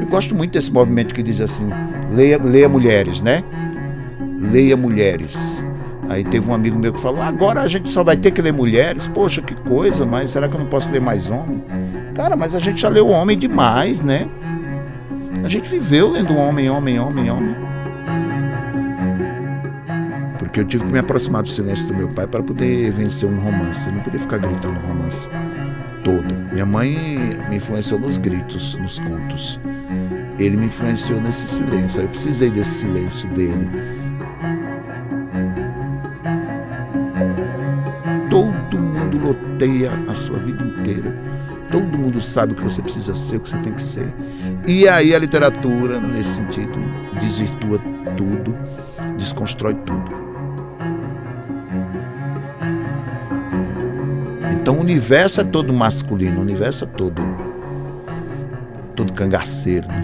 Eu gosto muito desse movimento que diz assim: leia, leia mulheres, né? Leia mulheres. Aí teve um amigo meu que falou: agora a gente só vai ter que ler mulheres. Poxa, que coisa, mas será que eu não posso ler mais homem? Cara, mas a gente já leu homem demais, né? A gente viveu lendo homem, homem, homem, homem. Porque eu tive que me aproximar do silêncio do meu pai para poder vencer um romance. Eu não podia ficar gritando romance todo. Minha mãe me influenciou nos gritos, nos contos. Ele me influenciou nesse silêncio. Eu precisei desse silêncio dele loteia a sua vida inteira. Todo mundo sabe o que você precisa ser, o que você tem que ser. E aí a literatura, nesse sentido, desvirtua tudo, desconstrói tudo. Então o universo é todo masculino, o universo é todo todo cangaceiro. Né?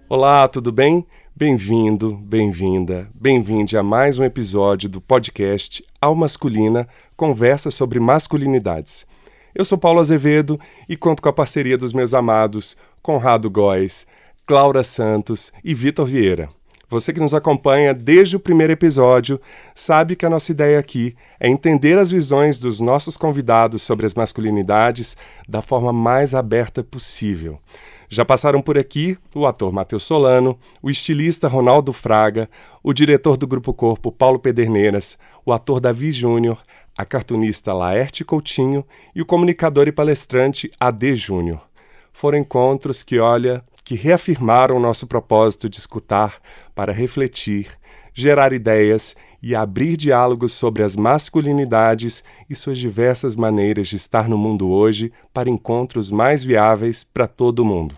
Olá, tudo bem? Bem-vindo, bem-vinda, bem-vinde a mais um episódio do podcast Ao Masculina Conversa sobre Masculinidades. Eu sou Paulo Azevedo e conto com a parceria dos meus amados Conrado Góes, Claura Santos e Vitor Vieira. Você que nos acompanha desde o primeiro episódio sabe que a nossa ideia aqui é entender as visões dos nossos convidados sobre as masculinidades da forma mais aberta possível. Já passaram por aqui o ator Matheus Solano, o estilista Ronaldo Fraga, o diretor do Grupo Corpo Paulo Pederneiras, o ator Davi Júnior, a cartunista Laerte Coutinho e o comunicador e palestrante AD Júnior. Foram encontros que, olha, que reafirmaram o nosso propósito de escutar para refletir, gerar ideias e abrir diálogos sobre as masculinidades e suas diversas maneiras de estar no mundo hoje para encontros mais viáveis para todo mundo.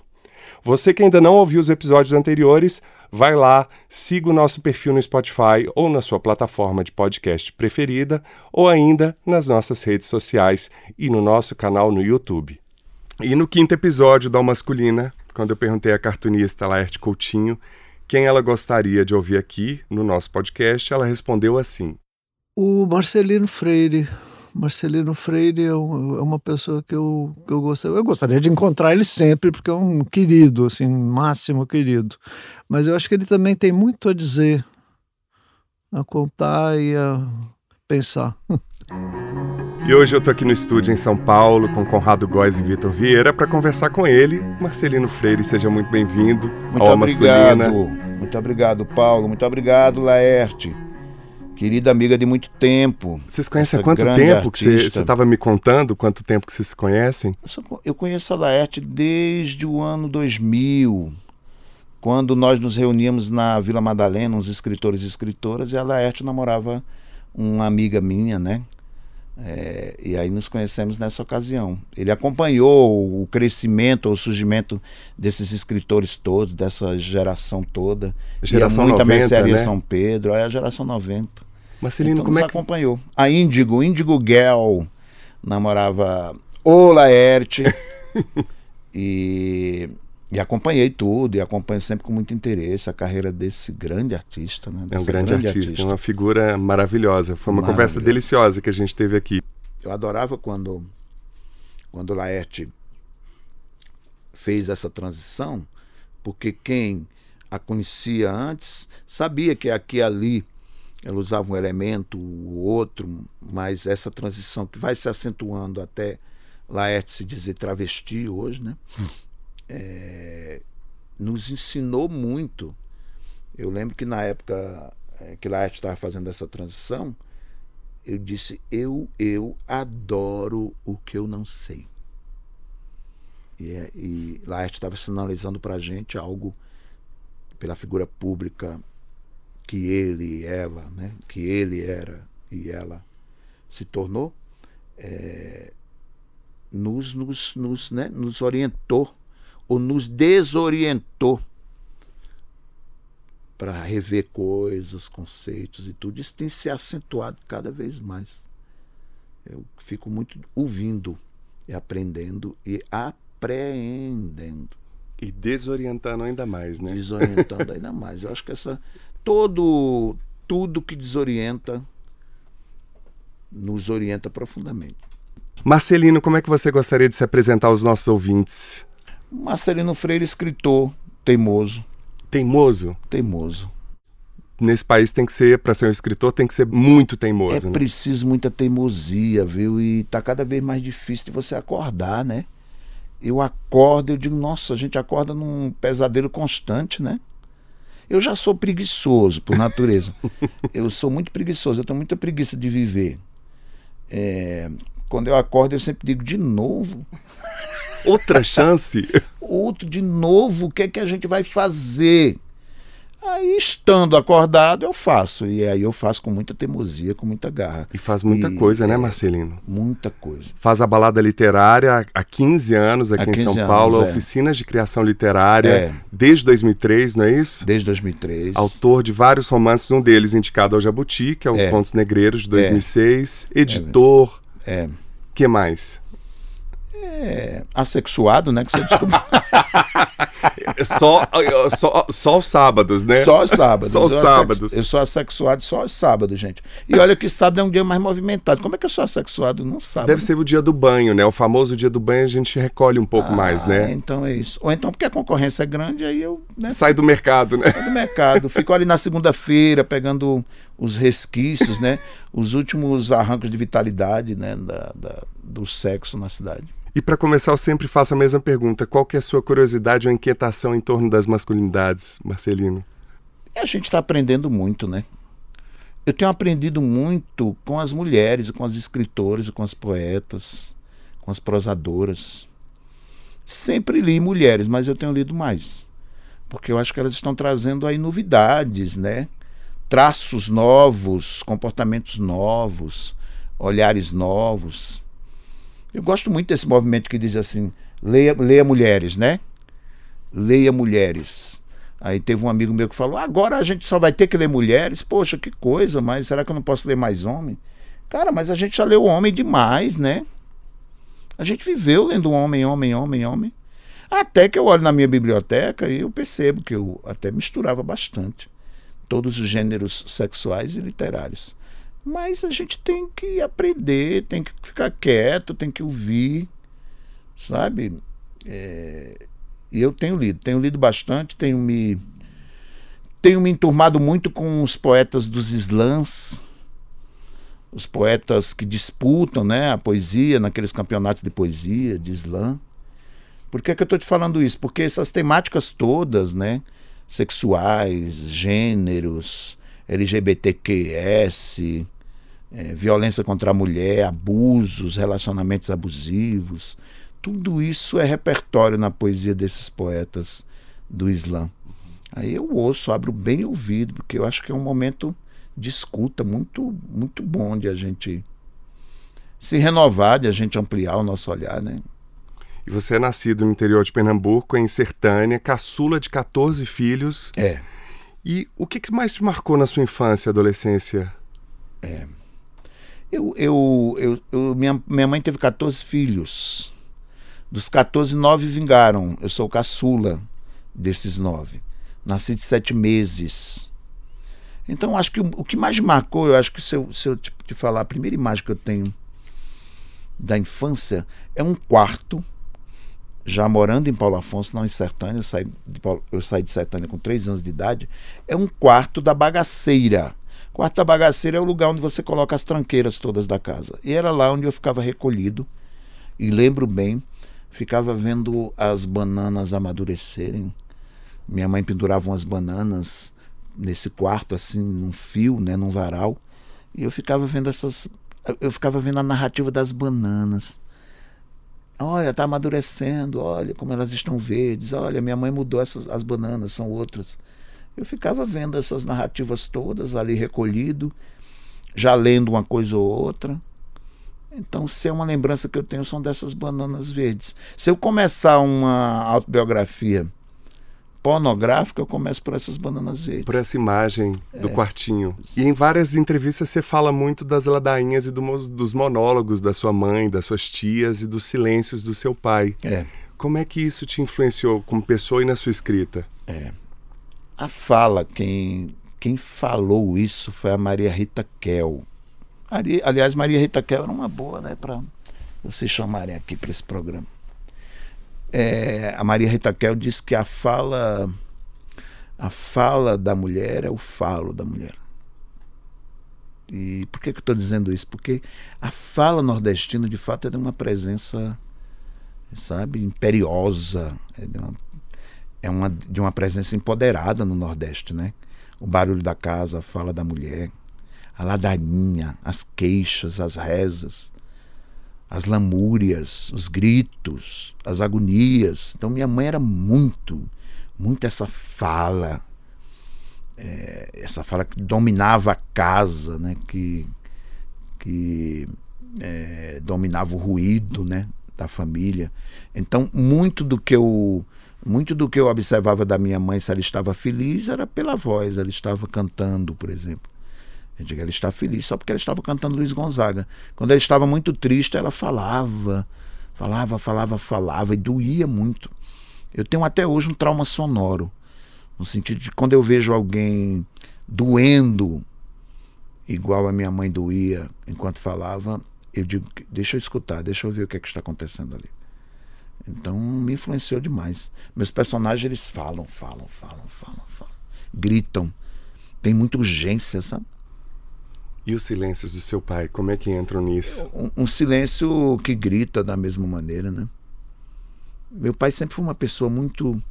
Você que ainda não ouviu os episódios anteriores, vai lá, siga o nosso perfil no Spotify ou na sua plataforma de podcast preferida, ou ainda nas nossas redes sociais e no nosso canal no YouTube. E no quinto episódio da Masculina, quando eu perguntei à cartunista Laerte Coutinho quem ela gostaria de ouvir aqui no nosso podcast, ela respondeu assim: O Marcelino Freire. Marcelino Freire é, um, é uma pessoa que eu, que eu gostaria. Eu gostaria de encontrar ele sempre, porque é um querido, assim, máximo querido. Mas eu acho que ele também tem muito a dizer, a contar e a pensar. E hoje eu tô aqui no estúdio em São Paulo com Conrado Góes e Vitor Vieira para conversar com ele. Marcelino Freire, seja muito bem-vindo ao obrigado. Masculina. Muito obrigado, Paulo. Muito obrigado, Laerte. Querida amiga de muito tempo. Vocês conhecem há quanto tempo que você estava me contando? Quanto tempo que vocês se conhecem? Eu conheço a Laerte desde o ano 2000, quando nós nos reuníamos na Vila Madalena, uns escritores e escritoras, e a Laerte namorava uma amiga minha, né? É, e aí nos conhecemos nessa ocasião. Ele acompanhou o crescimento, o surgimento desses escritores todos, dessa geração toda. Geração muita 90, mercearia né? São Pedro, é a geração 90. Marcelino, então, como é que... acompanhou. A Índigo, Índigo Gel, namorava o Laerte. e e acompanhei tudo, e acompanho sempre com muito interesse a carreira desse grande artista. Né? É um grande, grande artista, artista, é uma figura maravilhosa. Foi uma conversa deliciosa que a gente teve aqui. Eu adorava quando, quando Laerte fez essa transição, porque quem a conhecia antes sabia que aqui e ali ela usava um elemento, o outro, mas essa transição que vai se acentuando até Laerte se dizer travesti hoje, né? É, nos ensinou muito. Eu lembro que na época é, que Laerte estava fazendo essa transição, eu disse: eu, eu adoro o que eu não sei. E, é, e Laerte estava sinalizando para a gente algo pela figura pública que ele e ela, né, que ele era e ela se tornou, é, nos, nos, nos, né, nos orientou ou nos desorientou para rever coisas, conceitos e tudo. Isso tem se acentuado cada vez mais. Eu fico muito ouvindo e aprendendo e apreendendo. E desorientando ainda mais, né? Desorientando ainda mais. Eu acho que essa todo tudo que desorienta nos orienta profundamente. Marcelino, como é que você gostaria de se apresentar aos nossos ouvintes? Marcelino Freire, escritor, teimoso. Teimoso? Teimoso. Nesse país tem que ser, para ser um escritor, tem que ser muito teimoso. É né? preciso muita teimosia, viu? E tá cada vez mais difícil de você acordar, né? Eu acordo, eu digo, nossa, a gente acorda num pesadelo constante, né? Eu já sou preguiçoso por natureza. eu sou muito preguiçoso, eu tenho muita preguiça de viver. É, quando eu acordo, eu sempre digo, de novo? Outra chance? Outro, de novo, o que é que a gente vai fazer? Aí, estando acordado, eu faço. E aí eu faço com muita teimosia, com muita garra. E faz muita E, coisa, né, é, Marcelino? Muita coisa. Faz a balada literária há 15 anos aqui Há em 15 São anos, Paulo, é. oficinas de criação literária, É. desde 2003, não é isso? Desde 2003. Autor de vários romances, um deles indicado ao Jabuti, que é o É. Contos Negreiros de 2006. Editor, É. que mais? É, assexuado, né? Que você descobriu. Só, só, só os sábados, né? Só os sábados. Só os Eu assex- sábados. Eu sou assexuado só aos sábados, gente. E olha que sábado é um dia mais movimentado. Como é que eu sou assexuado num sábado? Deve ser o dia do banho, né? O famoso dia do banho a gente recolhe um pouco mais, Ah, né? Então é isso. Ou então porque a concorrência é grande, aí eu né, Sai do mercado, né? do mercado. Fico ali na segunda-feira pegando os resquícios, né? Os últimos arrancos de vitalidade, né? Da, da- do sexo na cidade. E para começar, eu sempre faço a mesma pergunta. Qual que é a sua curiosidade ou inquietação em torno das masculinidades, Marcelino? A gente está aprendendo muito, né? Eu tenho aprendido muito com as mulheres, com as escritoras, com as poetas, com as prosadoras. Sempre li mulheres, mas eu tenho lido mais. Porque eu acho que elas estão trazendo aí novidades, né? Traços novos, comportamentos novos, olhares novos. Eu gosto muito desse movimento que diz assim: leia, leia mulheres, né? Leia mulheres. Aí teve um amigo meu que falou: agora a gente só vai ter que ler mulheres. Poxa, que coisa, mas será que eu não posso ler mais homem? Cara, mas a gente já leu homem demais, né? A gente viveu lendo homem, homem, homem, homem. Até que eu olho na minha biblioteca e eu percebo que eu até misturava bastante todos os gêneros sexuais e literários. Mas a gente tem que aprender, tem que ficar quieto, tem que ouvir, sabe? É, E eu tenho lido, tenho lido bastante, tenho me tenho me enturmado muito com os poetas dos slams, os poetas que disputam, né, a poesia naqueles campeonatos de poesia de slam. Por que, que eu estou te falando isso? Porque essas temáticas todas, né, sexuais, gêneros, LGBTQS, é, violência contra a mulher, abusos, relacionamentos abusivos, tudo isso é repertório na poesia desses poetas do Islã. Aí eu ouço, abro bem o ouvido, porque eu acho que é um momento de escuta muito, muito bom de a gente se renovar, de a gente ampliar o nosso olhar, né? E você é nascido no interior de Pernambuco, em Sertânia, caçula de 14 filhos. É. E o que mais te marcou na sua infância e adolescência? Eu, eu, eu, eu- minha, minha mãe teve 14 filhos. Dos 14, nove vingaram. Eu sou o caçula desses nove. Nasci de sete meses. Então, acho que o, o que mais marcou, eu acho que se eu, se eu te, te falar, a primeira imagem que eu tenho da infância é um quarto, já morando em Paulo Afonso, não em Sertânia, eu saí de, Paulo- eu saí de Sertânia com três anos de idade, é um quarto da bagaceira. Quarto da bagaceira é o lugar onde você coloca as tranqueiras todas da casa. E era lá onde eu ficava recolhido. E lembro bem, ficava vendo as bananas amadurecerem. Minha mãe pendurava umas bananas nesse quarto, assim, num fio, né, num varal. E eu ficava vendo essas. Eu ficava vendo a narrativa das bananas. Olha, tá amadurecendo, olha como elas estão verdes, olha, minha mãe mudou essas, as bananas, são outras. Eu ficava vendo essas narrativas todas ali recolhido, já lendo uma coisa ou outra. Então, se é uma lembrança que eu tenho, são dessas bananas verdes. Se eu começar uma autobiografia pornográfica, eu começo por essas bananas verdes. Por essa imagem É. do quartinho. E em várias entrevistas você fala muito das ladainhas e do dos monólogos da sua mãe, das suas tias e dos silêncios do seu pai. É. Como é que isso te influenciou como pessoa e na sua escrita? A fala, quem, quem falou isso foi a Maria Rita Kel. aliás, Maria Rita Kel era uma boa, né, para vocês chamarem aqui para esse programa. É, a Maria Rita Kel disse que a fala a fala da mulher é o falo da mulher. E por que, que eu estou dizendo isso? Porque a fala nordestina, de fato, é de uma presença, sabe, imperiosa, é de uma, é uma, de uma presença empoderada no Nordeste, né? O barulho da casa, a fala da mulher, a ladainha, as queixas, as rezas, as lamúrias, os gritos, as agonias. Então minha mãe era muito, muito essa fala, é, essa fala que dominava a casa, né? Que, que é, dominava o ruído, né? Da família. Então muito do que eu muito do que eu observava da minha mãe, se ela estava feliz, era pela voz. Ela estava cantando, por exemplo. Eu digo, ela está feliz só porque ela estava cantando Luiz Gonzaga. Quando ela estava muito triste, ela falava, falava, falava, falava e doía muito. Eu tenho até hoje um trauma sonoro, no sentido de quando eu vejo alguém doendo igual a minha mãe doía enquanto falava, eu digo, deixa eu escutar, deixa eu ver o que, é que está acontecendo ali. Então me influenciou demais. Meus personagens eles falam, falam, falam, falam, falam, gritam. Tem muita urgência, sabe? E os silêncios do seu pai, como é que entram nisso? Um, um, silêncio que grita da mesma maneira, né? Meu pai sempre foi uma pessoa muito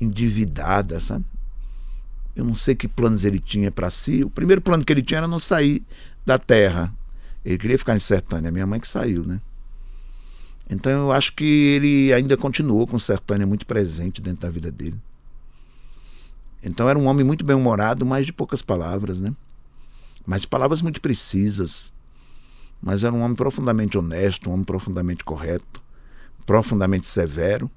endividada, sabe? Eu não sei que planos ele tinha para si. O primeiro plano que ele tinha era não sair da terra. Ele queria ficar em Sertânia. Minha mãe que saiu, né? Então eu acho que ele ainda continuou com Sertânia muito presente dentro da vida dele. Então era um homem muito bem-humorado, mas de poucas palavras, né? Mas palavras muito precisas. Mas era um homem profundamente honesto, um homem profundamente correto, profundamente severo.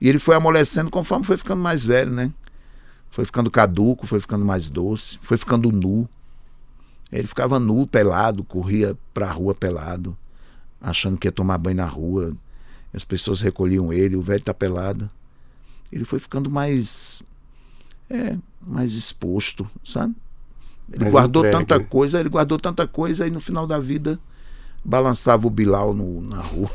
E ele foi amolecendo conforme foi ficando mais velho, né? Foi ficando caduco, foi ficando mais doce, foi ficando nu. Ele ficava nu, pelado, corria para a rua pelado achando que ia tomar banho na rua. As pessoas recolhiam ele, o velho tá pelado. Ele foi ficando mais. É, mais exposto, sabe? Ele mais guardou entregue. tanta coisa, ele guardou tanta coisa e no final da vida balançava o Bilal no, na rua.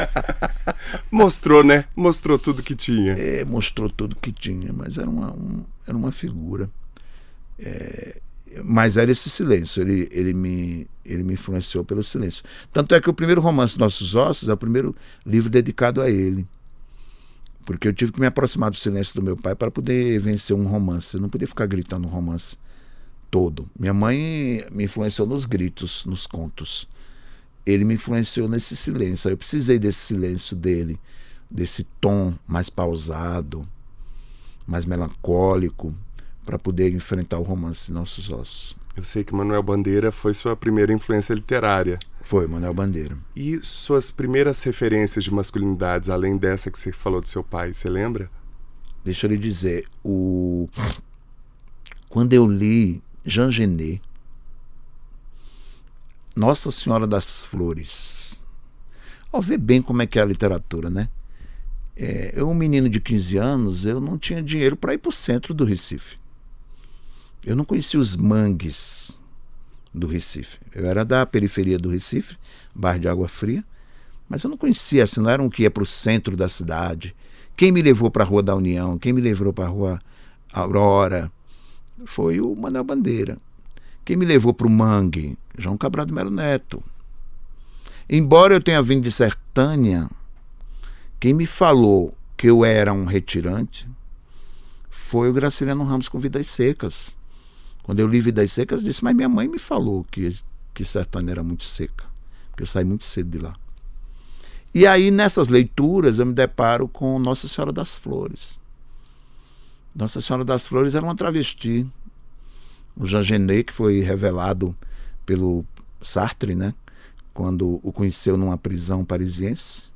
mostrou, né? Mostrou tudo que tinha. É, mostrou tudo que tinha, mas era uma, um, era uma figura. É, mas era esse silêncio, ele, ele, me, ele me influenciou pelo silêncio. Tanto é que o primeiro romance Nossos Ossos é o primeiro livro dedicado a ele. Porque eu tive que me aproximar do silêncio do meu pai para poder vencer um romance. Eu não podia ficar gritando um romance todo. Minha mãe me influenciou nos gritos, nos contos. Ele me influenciou nesse silêncio. Eu precisei desse silêncio dele, desse tom mais pausado, mais melancólico para poder enfrentar o romance Nossos Ossos. Eu sei que Manuel Bandeira foi sua primeira influência literária. Foi, Manuel Bandeira. E suas primeiras referências de masculinidades, além dessa que você falou do seu pai, você lembra? Deixa eu lhe dizer, o... quando eu li Jean Genet, Nossa Senhora das Flores, ao ver bem como é que é a literatura, né? É, eu, um menino de 15 anos, eu não tinha dinheiro para ir para o centro do Recife. Eu não conhecia os mangues do Recife. Eu era da periferia do Recife, bairro de Água Fria, mas eu não conhecia, assim, não era um que ia para o centro da cidade. Quem me levou para a Rua da União, quem me levou para a Rua Aurora, foi o Manuel Bandeira. Quem me levou para o Mangue, João Cabral de Melo Neto. Embora eu tenha vindo de Sertânia, quem me falou que eu era um retirante foi o Graciliano Ramos com Vidas Secas. Quando eu li Vidas Secas, eu disse, mas minha mãe me falou que, que Sertânia era muito seca, porque eu saí muito cedo de lá. E aí, nessas leituras, eu me deparo com Nossa Senhora das Flores. Nossa Senhora das Flores era uma travesti. O Jean Genet, que foi revelado pelo Sartre, né? Quando o conheceu numa prisão parisiense.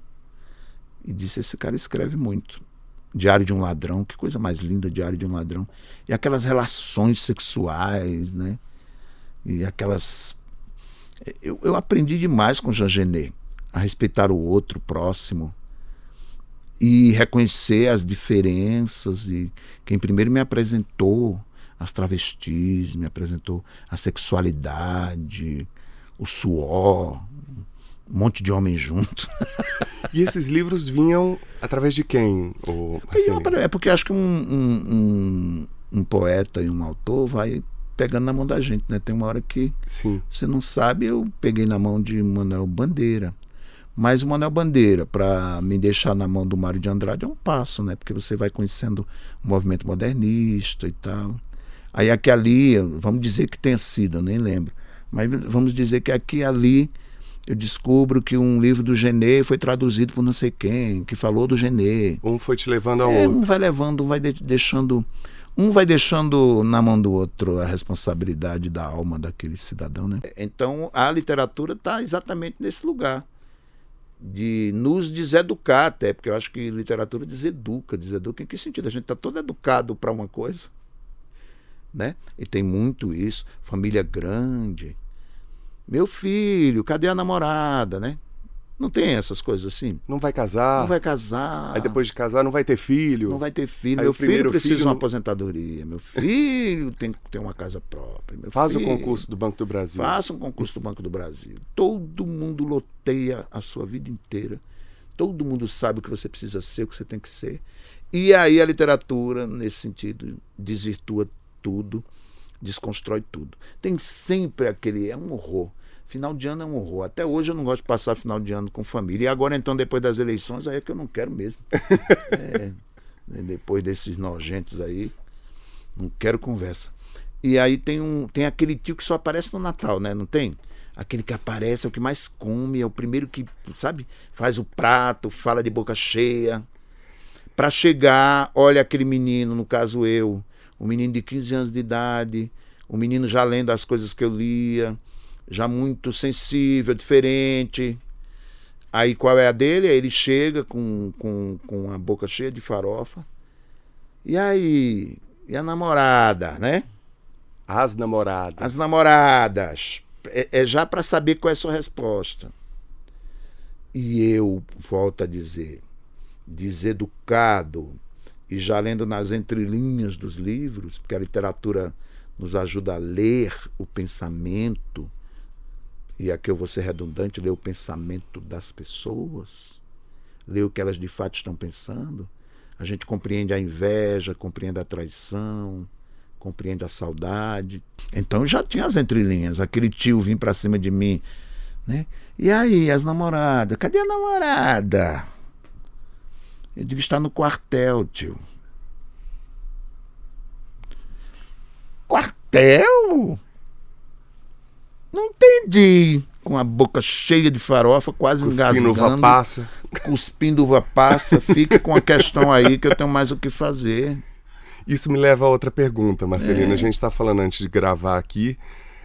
E disse: Esse cara escreve muito. Diário de um Ladrão, que coisa mais linda, Diário de um Ladrão. E aquelas relações sexuais, né? E aquelas. Eu, eu aprendi demais com Jean Genet a respeitar o outro, o próximo, e reconhecer as diferenças. E quem primeiro me apresentou as travestis, me apresentou a sexualidade, o suor, um monte de homem junto. E esses livros vinham através de quem? O é porque acho que um, um, um, um, poeta e um autor vai pegando na mão da gente, né? Tem uma hora que Sim. você não sabe, eu peguei na mão de Manuel Bandeira. Mas o Manuel Bandeira, para me deixar na mão do Mário de Andrade, é um passo, né? Porque você vai conhecendo o movimento modernista e tal. Aí aqui ali, vamos dizer que tenha sido, eu nem lembro. Mas vamos dizer que aqui ali eu descubro que um livro do Genê foi traduzido por não sei quem, que falou do Genê. Um foi te levando ao é, outro. Um vai levando, um vai de deixando. Um vai deixando na mão do outro a responsabilidade da alma daquele cidadão, né? Então a literatura está exatamente nesse lugar de nos deseducar até, porque eu acho que literatura deseduca, deseduca em que sentido? A gente está todo educado para uma coisa, né? E tem muito isso, família grande. Meu filho, cadê a namorada, né? Não tem essas coisas assim. Não vai casar. Não vai casar. Aí depois de casar não vai ter filho. Não vai ter filho. Aí meu filho precisa de uma aposentadoria. Meu filho tem que ter uma casa própria. Meu Faz filho... o concurso do Banco do Brasil. Faça um concurso do Banco do Brasil. Todo mundo loteia a sua vida inteira. Todo mundo sabe o que você precisa ser, o que você tem que ser. E aí a literatura, nesse sentido, desvirtua tudo, desconstrói tudo. Tem sempre aquele. É um horror Final de ano é um horror. Até hoje eu não gosto de passar final de ano com família. E agora, então, depois das eleições, aí é que eu não quero mesmo. é, né, depois desses nojentos aí, não quero conversa. E aí tem, um, tem aquele tio que só aparece no Natal, né? Não tem? Aquele que aparece é o que mais come, é o primeiro que, sabe, faz o prato, fala de boca cheia. Para chegar, olha aquele menino, no caso eu, um menino de 15 anos de idade, o um menino já lendo as coisas que eu lia, já muito sensível, diferente. Aí qual é a dele? Aí ele chega com, com, com a boca cheia de farofa. E aí? E a namorada, né? As namoradas. As namoradas. É, é já para saber qual é a sua resposta. E eu volto a dizer, deseducado, e já lendo nas entrelinhas dos livros, porque a literatura nos ajuda a ler o pensamento e aqui eu vou ser redundante, ler o pensamento das pessoas, ler o que elas de fato estão pensando. A gente compreende a inveja, compreende a traição, compreende a saudade. Então já tinha as entrelinhas, aquele tio vir para cima de mim, né? E aí, as namoradas? Cadê a namorada? Eu digo, está no quartel, tio. Quartel? Não entendi. Com a boca cheia de farofa, quase cuspindo engasgando. Uva passa. Cuspindo uva passa. Fica com a questão aí que eu tenho mais o que fazer. Isso me leva a outra pergunta, Marcelina. É. A gente está falando antes de gravar aqui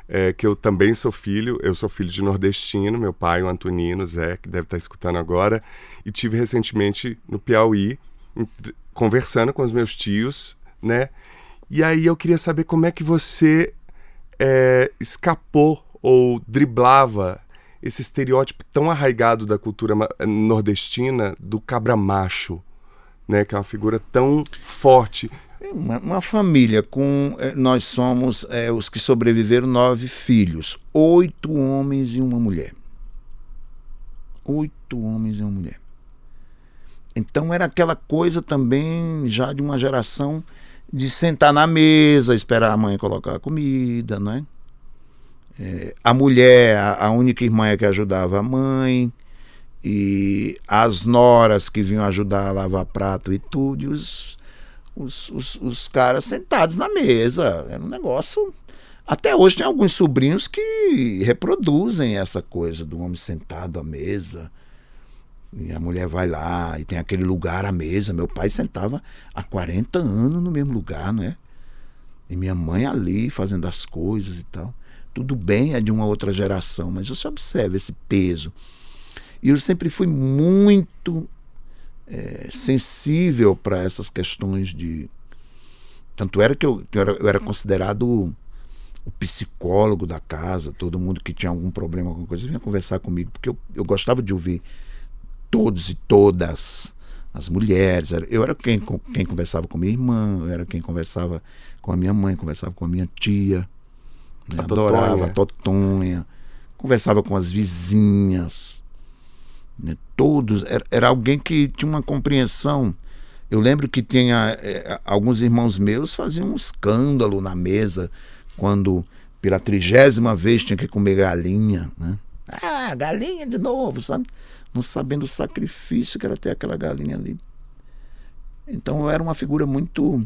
é, que eu também sou filho. Eu sou filho de nordestino. Meu pai, o Antonino Zé, que deve estar tá escutando agora. E tive recentemente no Piauí, conversando com os meus tios, né? E aí eu queria saber como é que você é, escapou ou driblava esse estereótipo tão arraigado da cultura nordestina do cabra macho, né, que é uma figura tão forte. Uma, uma família com. Eh, nós somos é, os que sobreviveram nove filhos, oito homens e uma mulher. Oito homens e uma mulher. Então era aquela coisa também já de uma geração de sentar na mesa, esperar a mãe colocar a comida, não é? É, a mulher, a, única irmã que ajudava a mãe, e as noras que vinham ajudar a lavar prato e tudo, e os, os, os, os caras sentados na mesa. Era um negócio. Até hoje tem alguns sobrinhos que reproduzem essa coisa do homem sentado à mesa. E a mulher vai lá e tem aquele lugar à mesa. Meu pai sentava há 40 anos no mesmo lugar, né? E minha mãe ali fazendo as coisas e tal. Tudo bem, é de uma outra geração, mas você observa esse peso. E eu sempre fui muito é, sensível para essas questões de. Tanto era que eu, eu, era, eu era considerado o psicólogo da casa, todo mundo que tinha algum problema, alguma coisa, vinha conversar comigo, porque eu, eu gostava de ouvir todos e todas as mulheres. Eu era quem, quem conversava com minha irmã, eu era quem conversava com a minha mãe, conversava com a minha tia. Né? A Adorava Totonha. a Totonha. Conversava com as vizinhas. Né? Todos. Era, era alguém que tinha uma compreensão. Eu lembro que tinha eh, alguns irmãos meus faziam um escândalo na mesa quando pela trigésima vez tinha que comer galinha, né? Ah, galinha de novo, sabe? Não sabendo o sacrifício que era ter aquela galinha ali. Então eu era uma figura muito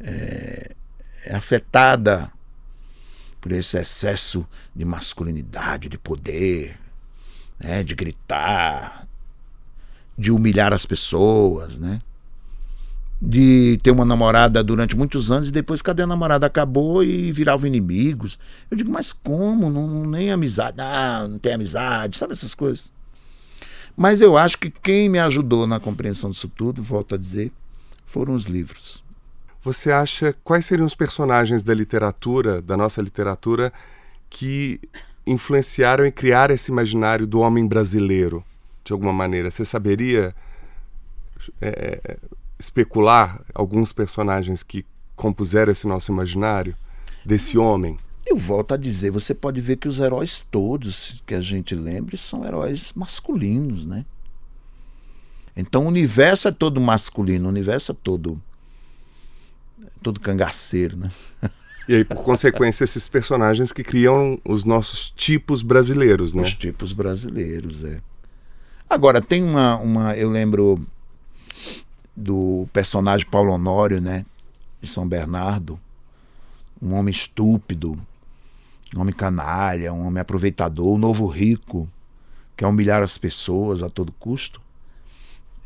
eh, afetada por esse excesso de masculinidade, de poder, né? de gritar, de humilhar as pessoas, né? de ter uma namorada durante muitos anos e depois cadê a namorada acabou e viravam inimigos. Eu digo, mas como? Não, nem amizade, não, não tem amizade, sabe essas coisas. Mas eu acho que quem me ajudou na compreensão disso tudo, volto a dizer, foram os livros. Você acha quais seriam os personagens da literatura, da nossa literatura, que influenciaram e criaram esse imaginário do homem brasileiro, de alguma maneira? Você saberia é, especular alguns personagens que compuseram esse nosso imaginário desse homem? Eu volto a dizer, você pode ver que os heróis todos que a gente lembre são heróis masculinos, né? Então o universo é todo masculino, o universo é todo todo cangaceiro, né? E aí, por consequência, esses personagens que criam os nossos tipos brasileiros, né? Os tipos brasileiros, é. Agora, tem uma, uma. Eu lembro do personagem Paulo Honório, né? De São Bernardo. Um homem estúpido, um homem canalha, um homem aproveitador, um novo rico, que quer humilhar as pessoas a todo custo.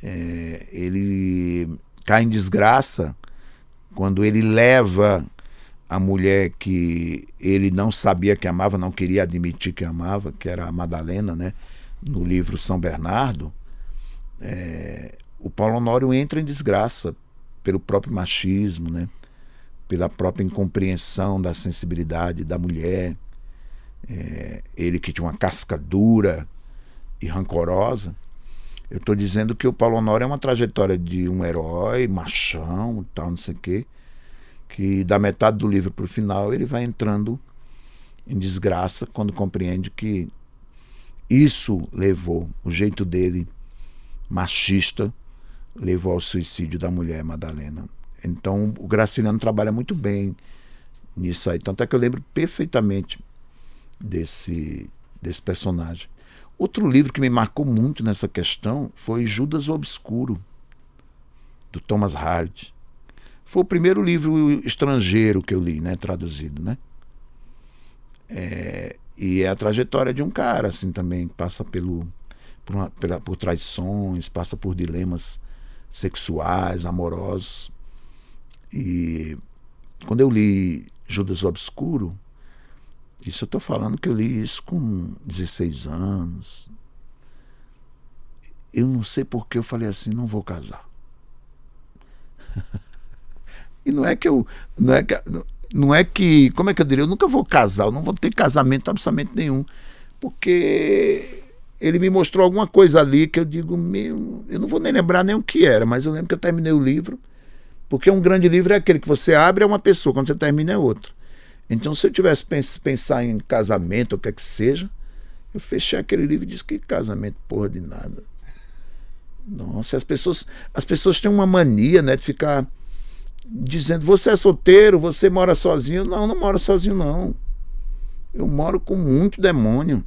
É, ele cai em desgraça quando ele leva a mulher que ele não sabia que amava, não queria admitir que amava, que era a Madalena, né? No livro São Bernardo, é, o Paulo Honório entra em desgraça pelo próprio machismo, né? Pela própria incompreensão da sensibilidade da mulher. É, ele que tinha uma casca dura e rancorosa. Eu estou dizendo que o Paulo Honório é uma trajetória de um herói, machão, tal, não sei o quê que da metade do livro para o final ele vai entrando em desgraça quando compreende que isso levou, o jeito dele machista, levou ao suicídio da mulher Madalena. Então o Graciliano trabalha muito bem nisso aí. Tanto é que eu lembro perfeitamente desse, desse personagem. Outro livro que me marcou muito nessa questão foi Judas o Obscuro, do Thomas Hardy. Foi o primeiro livro estrangeiro que eu li, né, traduzido, né? É, e é a trajetória de um cara, assim, também, que passa pelo, por, uma, pela, por traições, passa por dilemas sexuais, amorosos. E quando eu li Judas Obscuro, isso eu estou falando que eu li isso com 16 anos. Eu não sei porque eu falei assim, não vou casar. E não é que eu. Não é que, não é que. Como é que eu diria? Eu nunca vou casar, eu não vou ter casamento absolutamente nenhum. Porque ele me mostrou alguma coisa ali que eu digo, meu. Eu não vou nem lembrar nem o que era, mas eu lembro que eu terminei o livro. Porque um grande livro é aquele que você abre é uma pessoa, quando você termina é outra. Então, se eu tivesse pens pensar em casamento, ou o que é que seja, eu fechei aquele livro e disse que casamento, porra de nada. Nossa, as pessoas, as pessoas têm uma mania, né, de ficar dizendo: você é solteiro, você mora sozinho. Não, não moro sozinho, não. Eu moro com muito demônio.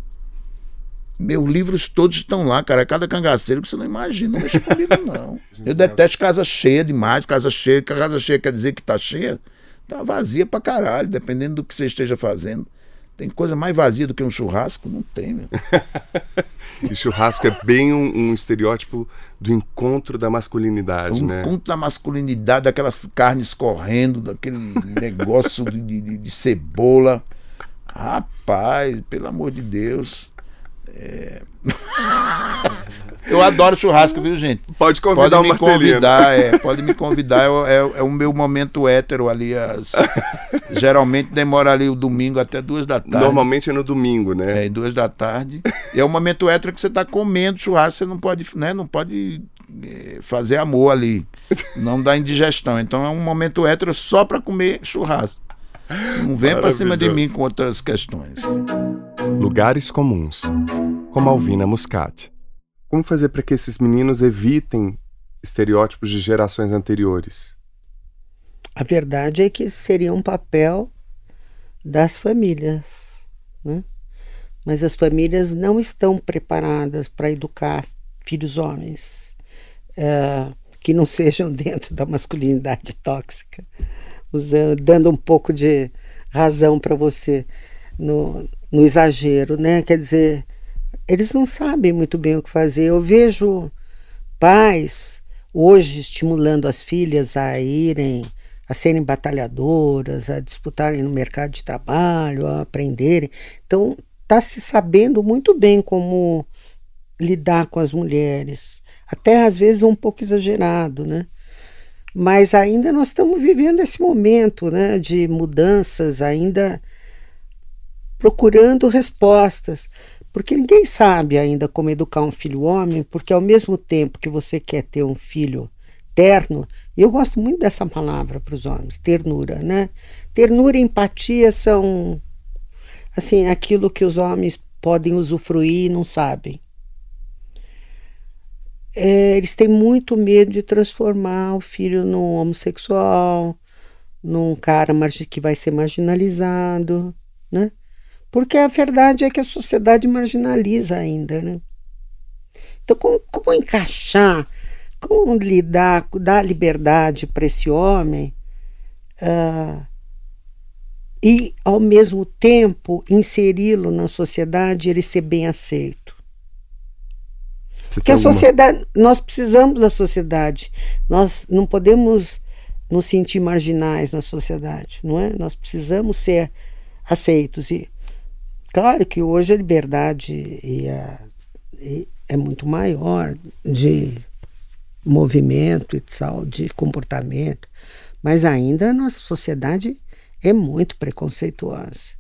Meus livros todos estão lá, cara. É cada cangaceiro que você não imagina. Não mexe comigo, não. Eu detesto casa cheia demais. Casa cheia. Casa cheia quer dizer que tá cheia? Tá vazia pra caralho, dependendo do que você esteja fazendo. Tem coisa mais vazia do que um churrasco? Não tem, meu. E churrasco é bem um, um, estereótipo do encontro da masculinidade, o né? encontro da masculinidade, daquelas carnes correndo, daquele negócio de, de, de, cebola. Rapaz, pelo amor de Deus. É... Eu adoro churrasco, viu, gente? Pode convidar pode me o convidar, é, Pode me convidar, é, é, é, o meu momento hétero ali. As, geralmente demora ali o domingo até duas da tarde. Normalmente é no domingo, né? É, duas da tarde. E é o momento hétero que você está comendo churrasco, você não pode, né? Não pode eh, fazer amor ali. Não dá indigestão. Então é um momento hétero só para comer churrasco. Não vem para cima de mim com outras questões. Lugares comuns, como Alvina Muscat. Como fazer para que esses meninos evitem estereótipos de gerações anteriores? A verdade é que seria um papel das famílias, né? Mas as famílias não estão preparadas para educar filhos homens uh, que não sejam dentro da masculinidade tóxica, usando, dando um pouco de razão para você no, no exagero, né? Quer dizer, eles não sabem muito bem o que fazer. Eu vejo pais hoje estimulando as filhas a irem a serem batalhadoras, a disputarem no mercado de trabalho, a aprenderem. Então, está se sabendo muito bem como lidar com as mulheres. Até às vezes um pouco exagerado, né? Mas ainda nós estamos vivendo esse momento né, de mudanças, ainda procurando respostas. Porque ninguém sabe ainda como educar um filho homem, porque ao mesmo tempo que você quer ter um filho terno, eu gosto muito dessa palavra para os homens, ternura, né? Ternura e empatia são assim, aquilo que os homens podem usufruir e não sabem. É, eles têm muito medo de transformar o filho num homossexual, num cara que vai ser marginalizado, né? Porque a verdade é que a sociedade marginaliza ainda, né? Então, como, como encaixar, como lidar, dar liberdade para esse homem uh, e, ao mesmo tempo, inseri-lo na sociedade e ele ser bem aceito? Porque a alguma... sociedade, nós precisamos da sociedade. Nós não podemos nos sentir marginais na sociedade, não é? Nós precisamos ser aceitos e claro que hoje a liberdade e a, e é muito maior de movimento e tal, de comportamento, mas ainda a nossa sociedade é muito preconceituosa.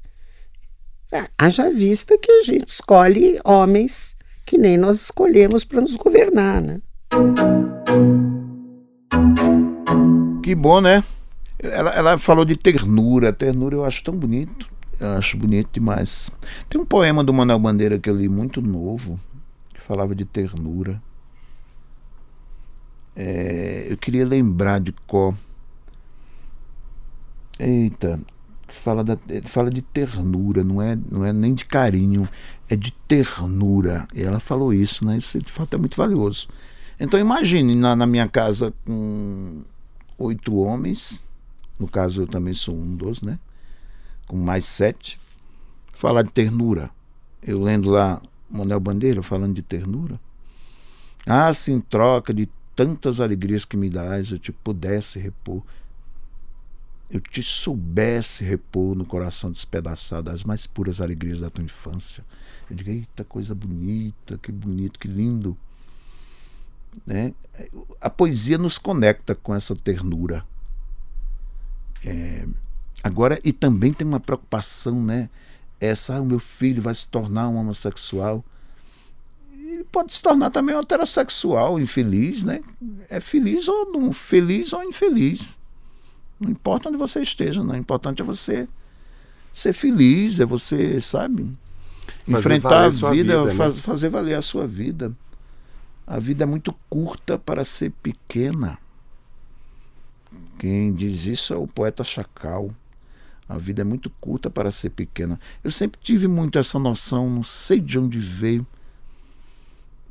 Ah, haja vista que a gente escolhe homens que nem nós escolhemos para nos governar, né? Que bom, né? Ela, ela falou de ternura. Ternura eu acho tão bonito. Eu acho bonito demais. Tem um poema do Manuel Bandeira que eu li muito novo, que falava de ternura. É, eu queria lembrar de qual. Eita, fala, da, fala de ternura, não é, não é nem de carinho, é de ternura. E ela falou isso, né? Isso de fato é muito valioso. Então imagine na, na minha casa com oito homens, no caso eu também sou um dos, né? Com mais sete, falar de ternura. Eu lendo lá Manuel Bandeira falando de ternura. Ah, se em troca de tantas alegrias que me dás, eu te pudesse repor eu te soubesse repor no coração despedaçado as mais puras alegrias da tua infância. Eu digo, eita, coisa bonita, que bonito, que lindo. Né? A poesia nos conecta com essa ternura. É, agora, e também tem uma preocupação, né? Essa, ah, o meu filho vai se tornar um homossexual. Ele pode se tornar também um heterossexual, infeliz, né? É feliz ou não, feliz ou infeliz. Não importa onde você esteja, não. O importante é você ser feliz, é você, sabe? Fazer enfrentar a vida, vida né? faz, fazer valer a sua vida. A vida é muito curta para ser pequena. Quem diz isso é o poeta Chacal. A vida é muito curta para ser pequena. Eu sempre tive muito essa noção, não sei de onde veio.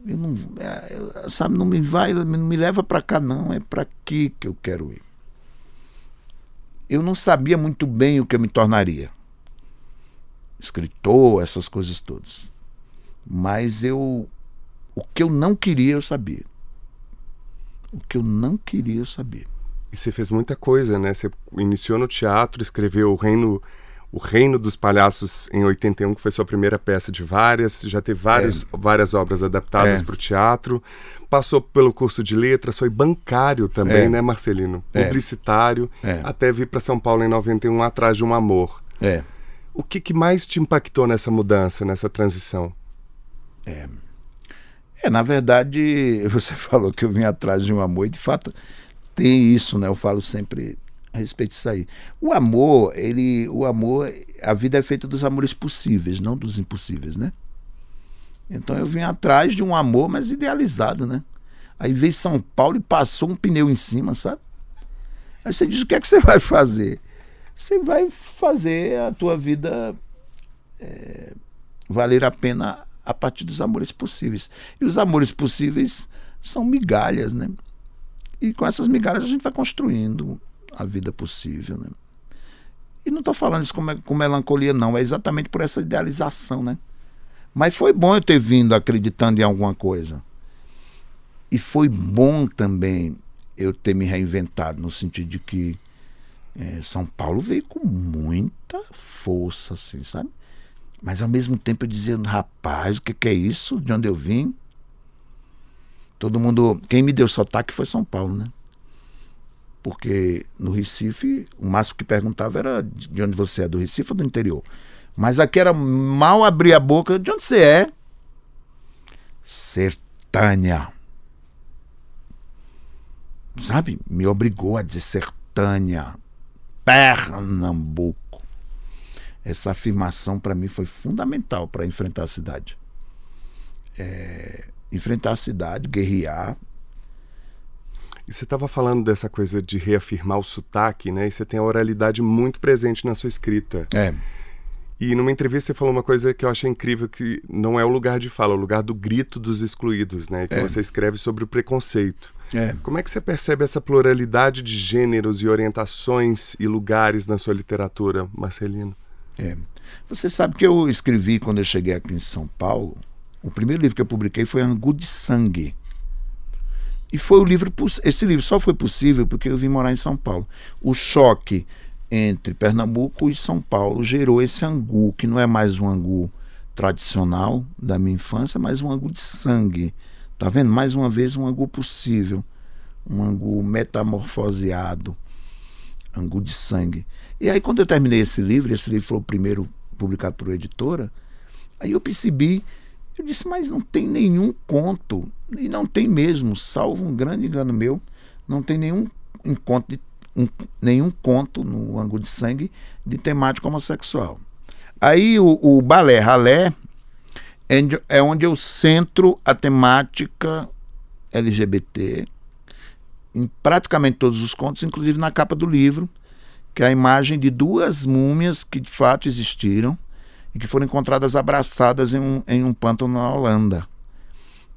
Eu não, é, sabe, não me vai, não me leva para cá não, é para aqui que eu quero ir eu não sabia muito bem o que eu me tornaria. Escritor, essas coisas todas. Mas eu. O que eu não queria, eu sabia. O que eu não queria, eu sabia. E você fez muita coisa, né? Você iniciou no teatro, escreveu O Reino o Reino dos Palhaços em 81, que foi sua primeira peça de várias, já teve vários, é. várias obras adaptadas é. para o teatro, passou pelo curso de letras, foi bancário também, é. né, Marcelino? É. Publicitário, é. até vir para São Paulo em 91 atrás de um amor. É. O que, que mais te impactou nessa mudança, nessa transição? É. É, na verdade, você falou que eu vim atrás de um amor, e de fato tem isso, né? Eu falo sempre a respeito disso aí. O amor, ele, o amor, a vida é feita dos amores possíveis, não dos impossíveis, né? Então eu vim atrás de um amor, mas idealizado, né? Aí veio São Paulo e passou um pneu em cima, sabe? Aí você diz: o que é que você vai fazer? Você vai fazer a tua vida é, valer a pena a partir dos amores possíveis. E os amores possíveis são migalhas, né? E com essas migalhas a gente vai construindo a vida possível, né? E não estou falando isso com, com melancolia, não. É exatamente por essa idealização, né? Mas foi bom eu ter vindo acreditando em alguma coisa. E foi bom também eu ter me reinventado, no sentido de que é, São Paulo veio com muita força, assim, sabe? Mas ao mesmo tempo eu dizia, rapaz, o que, que é isso? De onde eu vim? Todo mundo. Quem me deu sotaque foi São Paulo, né? Porque no Recife, o máximo que perguntava era de onde você é, do Recife ou do interior? Mas aqui era mal abrir a boca, de onde você é? Sertânia. Sabe? Me obrigou a dizer Sertânia. Pernambuco. Essa afirmação para mim foi fundamental para enfrentar a cidade. É, enfrentar a cidade, guerrear. E você estava falando dessa coisa de reafirmar o sotaque, né? E você tem a oralidade muito presente na sua escrita. É. E numa entrevista você falou uma coisa que eu achei incrível, que não é o lugar de fala, é o lugar do grito dos excluídos, né? Então é. você escreve sobre o preconceito. É. Como é que você percebe essa pluralidade de gêneros e orientações e lugares na sua literatura, Marcelino? É. Você sabe que eu escrevi quando eu cheguei aqui em São Paulo, o primeiro livro que eu publiquei foi Angu de Sangue. E foi o livro. Esse livro só foi possível porque eu vim morar em São Paulo. O choque entre Pernambuco e São Paulo gerou esse angu, que não é mais um angu tradicional da minha infância, mas um angu de sangue. Tá vendo? Mais uma vez um angu possível, um angu metamorfoseado, angu de sangue. E aí quando eu terminei esse livro, esse livro foi o primeiro publicado por editora, aí eu percebi, eu disse, mas não tem nenhum conto, e não tem mesmo, salvo um grande engano meu, não tem nenhum encontro de um, nenhum conto no ângulo de sangue de temática homossexual. Aí o, o balé ralé é, onde eu centro a temática LGBT em praticamente todos os contos, inclusive na capa do livro, que é a imagem de duas múmias que de fato existiram e que foram encontradas abraçadas em um, em um pântano na Holanda.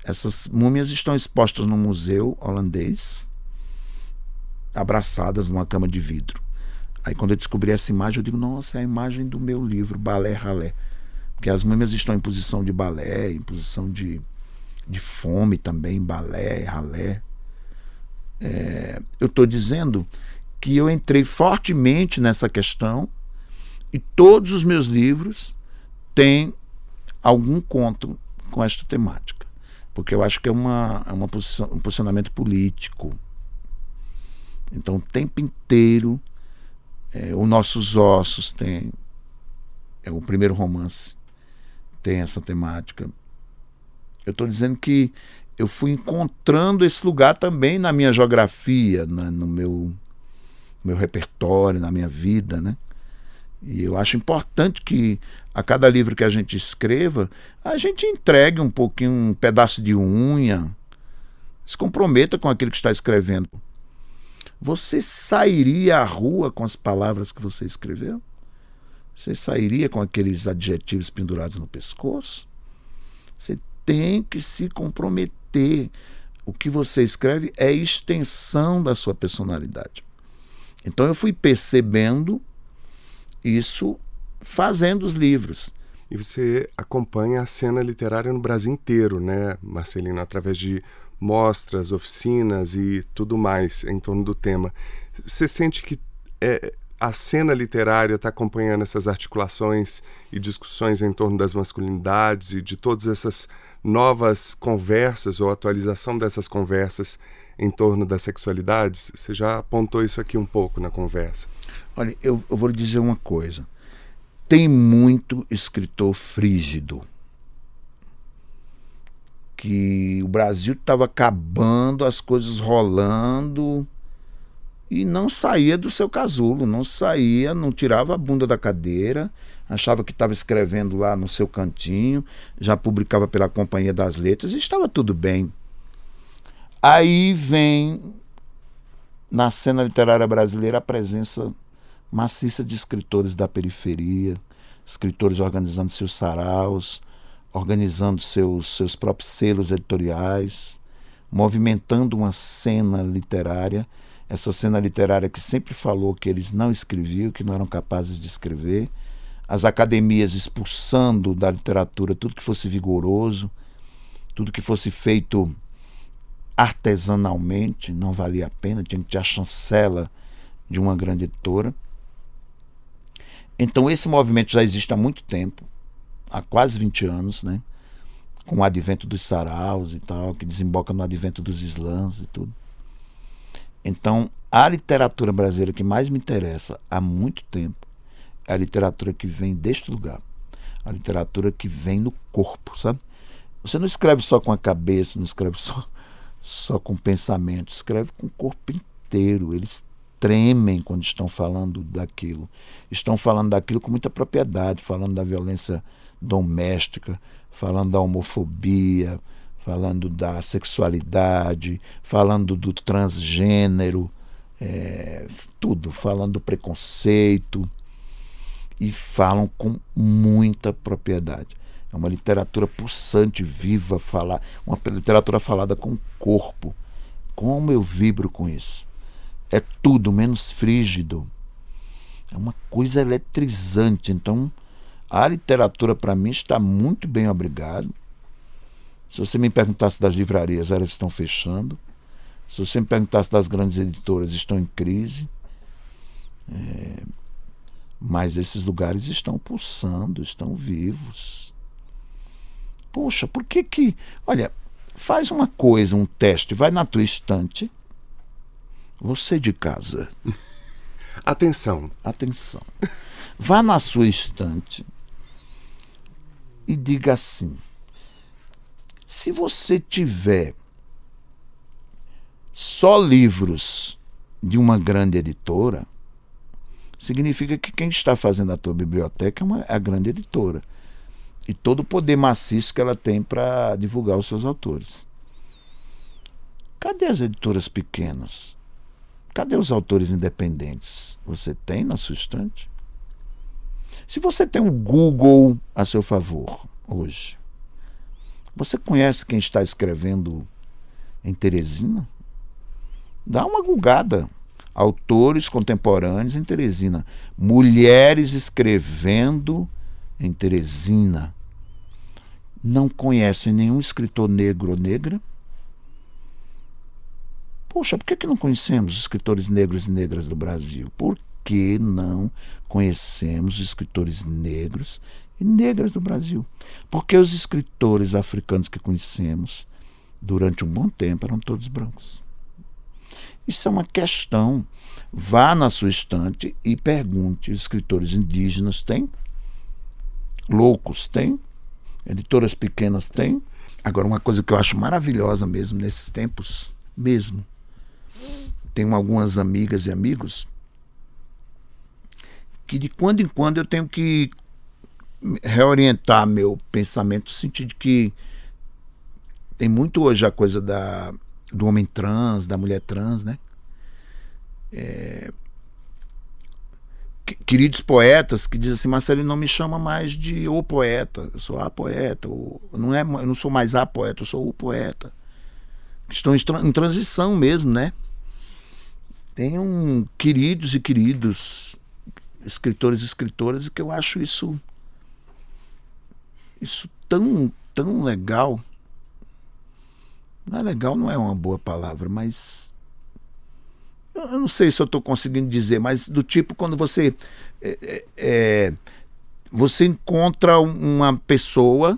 Essas múmias estão expostas no museu holandês abraçadas numa cama de vidro. Aí quando eu descobri essa imagem, eu digo, nossa, é a imagem do meu livro, Balé Ralé. Porque as múmias estão em posição de balé, em posição de, de fome também, balé, ralé. É, eu estou dizendo que eu entrei fortemente nessa questão e todos os meus livros têm algum conto com esta temática. Porque eu acho que é, uma, é uma posição, um posicionamento político, então, o tempo inteiro, é, os nossos ossos tem. É o primeiro romance tem essa temática. Eu estou dizendo que eu fui encontrando esse lugar também na minha geografia, na, no meu, meu repertório, na minha vida, né? E eu acho importante que a cada livro que a gente escreva, a gente entregue um pouquinho, um pedaço de unha, se comprometa com aquilo que está escrevendo. Você sairia à rua com as palavras que você escreveu? Você sairia com aqueles adjetivos pendurados no pescoço? Você tem que se comprometer. O que você escreve é extensão da sua personalidade. Então eu fui percebendo isso fazendo os livros. E você acompanha a cena literária no Brasil inteiro, né, Marcelino, através de mostras, oficinas e tudo mais em torno do tema. Você sente que é, a cena literária está acompanhando essas articulações e discussões em torno das masculinidades e de todas essas novas conversas ou atualização dessas conversas em torno das sexualidades? Você já apontou isso aqui um pouco na conversa. Olha, eu, eu vou lhe dizer uma coisa. Tem muito escritor frígido que o Brasil estava acabando, as coisas rolando e não saía do seu casulo, não saía, não tirava a bunda da cadeira, achava que estava escrevendo lá no seu cantinho, já publicava pela Companhia das Letras e estava tudo bem. Aí vem na cena literária brasileira a presença maciça de escritores da periferia, escritores organizando seus saraus, organizando seus, seus próprios selos editoriais, movimentando uma cena literária, essa cena literária que sempre falou que eles não escreviam, que não eram capazes de escrever, as academias expulsando da literatura tudo que fosse vigoroso, tudo que fosse feito artesanalmente, não valia a pena, tinha que ter a chancela de uma grande editora. Então esse movimento já existe há muito tempo, há quase 20 anos, né? com o advento dos saraus e tal, que desemboca no advento dos slams e tudo. Então, a literatura brasileira que mais me interessa há muito tempo é a literatura que vem deste lugar. A literatura que vem no corpo, sabe? Você não escreve só com a cabeça, não escreve só, só com pensamento, escreve com o corpo inteiro. Eles tremem quando estão falando daquilo. Estão falando daquilo com muita propriedade, falando da violência doméstica, falando da homofobia, falando da sexualidade, falando do transgênero, é, tudo, falando do preconceito. E falam com muita propriedade. É uma literatura pulsante, viva, falar, uma literatura falada com corpo. Como eu vibro com isso é tudo menos frígido. É uma coisa eletrizante. Então, a literatura para mim está muito bem obrigado. Se você me perguntasse das livrarias, elas estão fechando. Se você me perguntasse das grandes editoras, estão em crise. É, mas esses lugares estão pulsando, estão vivos. Poxa, por que que. Olha, faz uma coisa, um teste, vai na tua estante você de casa. Atenção. Atenção. Vá na sua estante e diga assim: se você tiver só livros de uma grande editora, significa que quem está fazendo a tua biblioteca é, uma, é a grande editora. E todo o poder maciço que ela tem para divulgar os seus autores. Cadê as editoras pequenas? Cadê os autores independentes? Você tem na sua estante? Se você tem o Google a seu favor hoje, você conhece quem está escrevendo em Teresina? Dá uma gulgada. Autores contemporâneos em Teresina. Mulheres escrevendo em Teresina. Não conhecem nenhum escritor negro ou negra? Poxa, por que, que não conhecemos os escritores negros e negras do Brasil? Por que não conhecemos os escritores negros e negras do Brasil? Porque os escritores africanos que conhecemos durante um bom tempo eram todos brancos. Isso é uma questão. Vá na sua estante e pergunte: escritores indígenas têm? Loucos têm? Editoras pequenas têm? Agora, uma coisa que eu acho maravilhosa mesmo nesses tempos, mesmo, tenho algumas amigas e amigos que de quando em quando eu tenho que reorientar meu pensamento no sentido de que tem muito hoje a coisa da, do homem trans, da mulher trans, né? É, queridos poetas que dizem assim, Marcelo não me chama mais de o poeta, eu sou a poeta, ou, não é, eu não sou mais a poeta, eu sou o poeta. Estão em transição mesmo, né? Tenham queridos e queridos escritores e escritoras que eu acho isso isso tão tão legal. Não é legal não é uma boa palavra mas eu não sei se eu estou conseguindo dizer mas do tipo quando você é, é, é, você encontra uma pessoa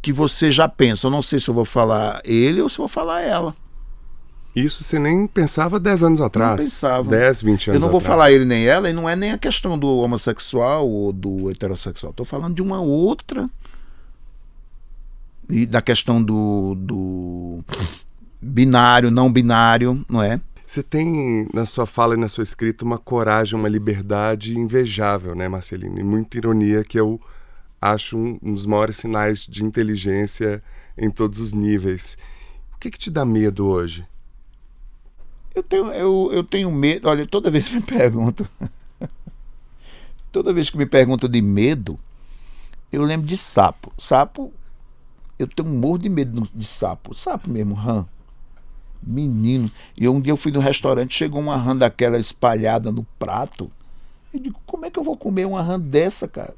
que você já pensa eu não sei se eu vou falar ele ou se eu vou falar ela isso você nem pensava 10 anos atrás. Não pensava. 10, 20 anos Eu não vou atrás. falar ele nem ela, e não é nem a questão do homossexual ou do heterossexual. Estou falando de uma outra. e da questão do, do binário, não binário, não é? Você tem na sua fala e na sua escrita uma coragem, uma liberdade invejável, né, Marcelino? E muita ironia que eu acho um, um dos maiores sinais de inteligência em todos os níveis. O que, que te dá medo hoje? Eu tenho, eu, eu tenho medo. Olha, toda vez que me pergunto. toda vez que me perguntam de medo, eu lembro de sapo. Sapo, eu tenho um morro de medo de sapo. Sapo mesmo, rã. Menino. E um dia eu fui no restaurante, chegou uma rã daquela espalhada no prato. Eu digo, como é que eu vou comer uma rã dessa, cara?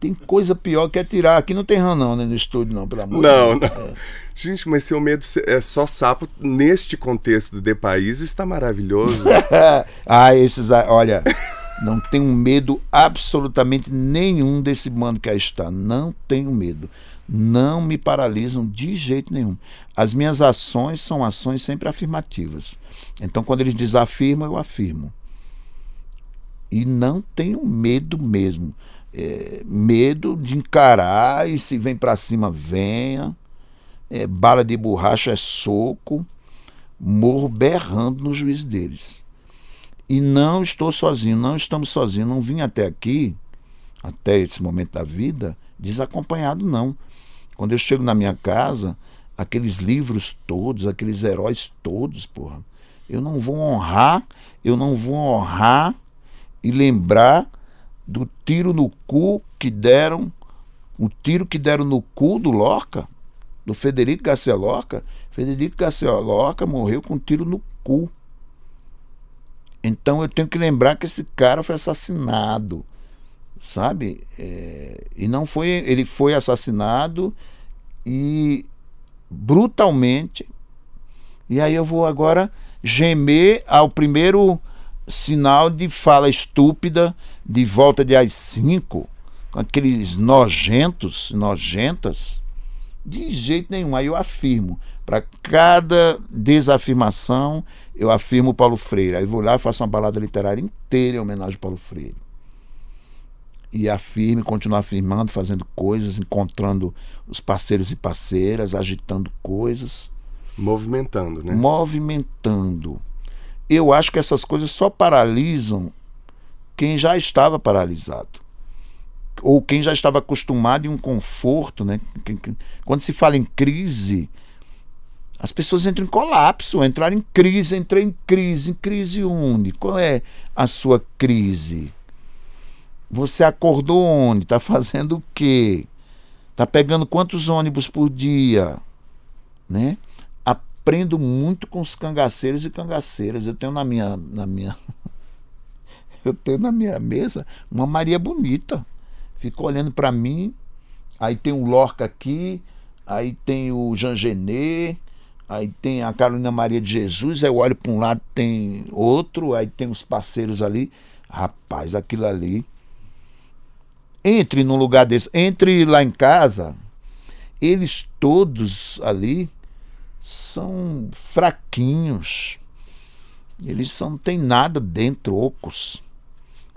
Tem coisa pior que é tirar. Aqui não tem rã, não, né, no estúdio, não, pelo amor Não, não. É. Gente, mas seu medo é só sapo neste contexto de país está maravilhoso. ah, esses. Olha, não tenho medo absolutamente nenhum desse mano que aí está. Não tenho medo. Não me paralisam de jeito nenhum. As minhas ações são ações sempre afirmativas. Então, quando eles desafirmam, eu afirmo. E não tenho medo mesmo é, medo de encarar e se vem para cima, venha. É, bala de borracha é soco. Morro berrando no juiz deles. E não estou sozinho, não estamos sozinhos. Não vim até aqui, até esse momento da vida, desacompanhado, não. Quando eu chego na minha casa, aqueles livros todos, aqueles heróis todos, porra, eu não vou honrar, eu não vou honrar e lembrar do tiro no cu que deram, o tiro que deram no cu do Lorca, do Federico Garcia Lorca. Federico Garcia Lorca morreu com um tiro no cu. Então eu tenho que lembrar que esse cara foi assassinado, sabe? É, e não foi, ele foi assassinado e brutalmente. E aí eu vou agora gemer ao primeiro sinal de fala estúpida de volta de às cinco, com aqueles nojentos, nojentas, de jeito nenhum. Aí eu afirmo. Para cada desafirmação, eu afirmo Paulo Freire. Aí vou lá e faço uma balada literária inteira em homenagem ao Paulo Freire. E afirmo, continuo afirmando, fazendo coisas, encontrando os parceiros e parceiras, agitando coisas. Movimentando, né? Movimentando eu acho que essas coisas só paralisam quem já estava paralisado. Ou quem já estava acostumado em um conforto, né? Quando se fala em crise, as pessoas entram em colapso, entrar em crise, entrei em crise, em crise onde? Qual é a sua crise? Você acordou onde? Está fazendo o quê? Está pegando quantos ônibus por dia? Né? Aprendo muito com os cangaceiros e cangaceiras. Eu tenho na minha, na minha eu tenho na minha mesa uma Maria bonita. Fica olhando para mim. Aí tem o Lorca aqui, aí tem o Jean Genet, aí tem a Carolina Maria de Jesus, aí eu olho para um lado, tem outro, aí tem os parceiros ali. Rapaz, aquilo ali. Entre num lugar desse, entre lá em casa, eles todos ali são fraquinhos. Eles não tem nada dentro, ocos.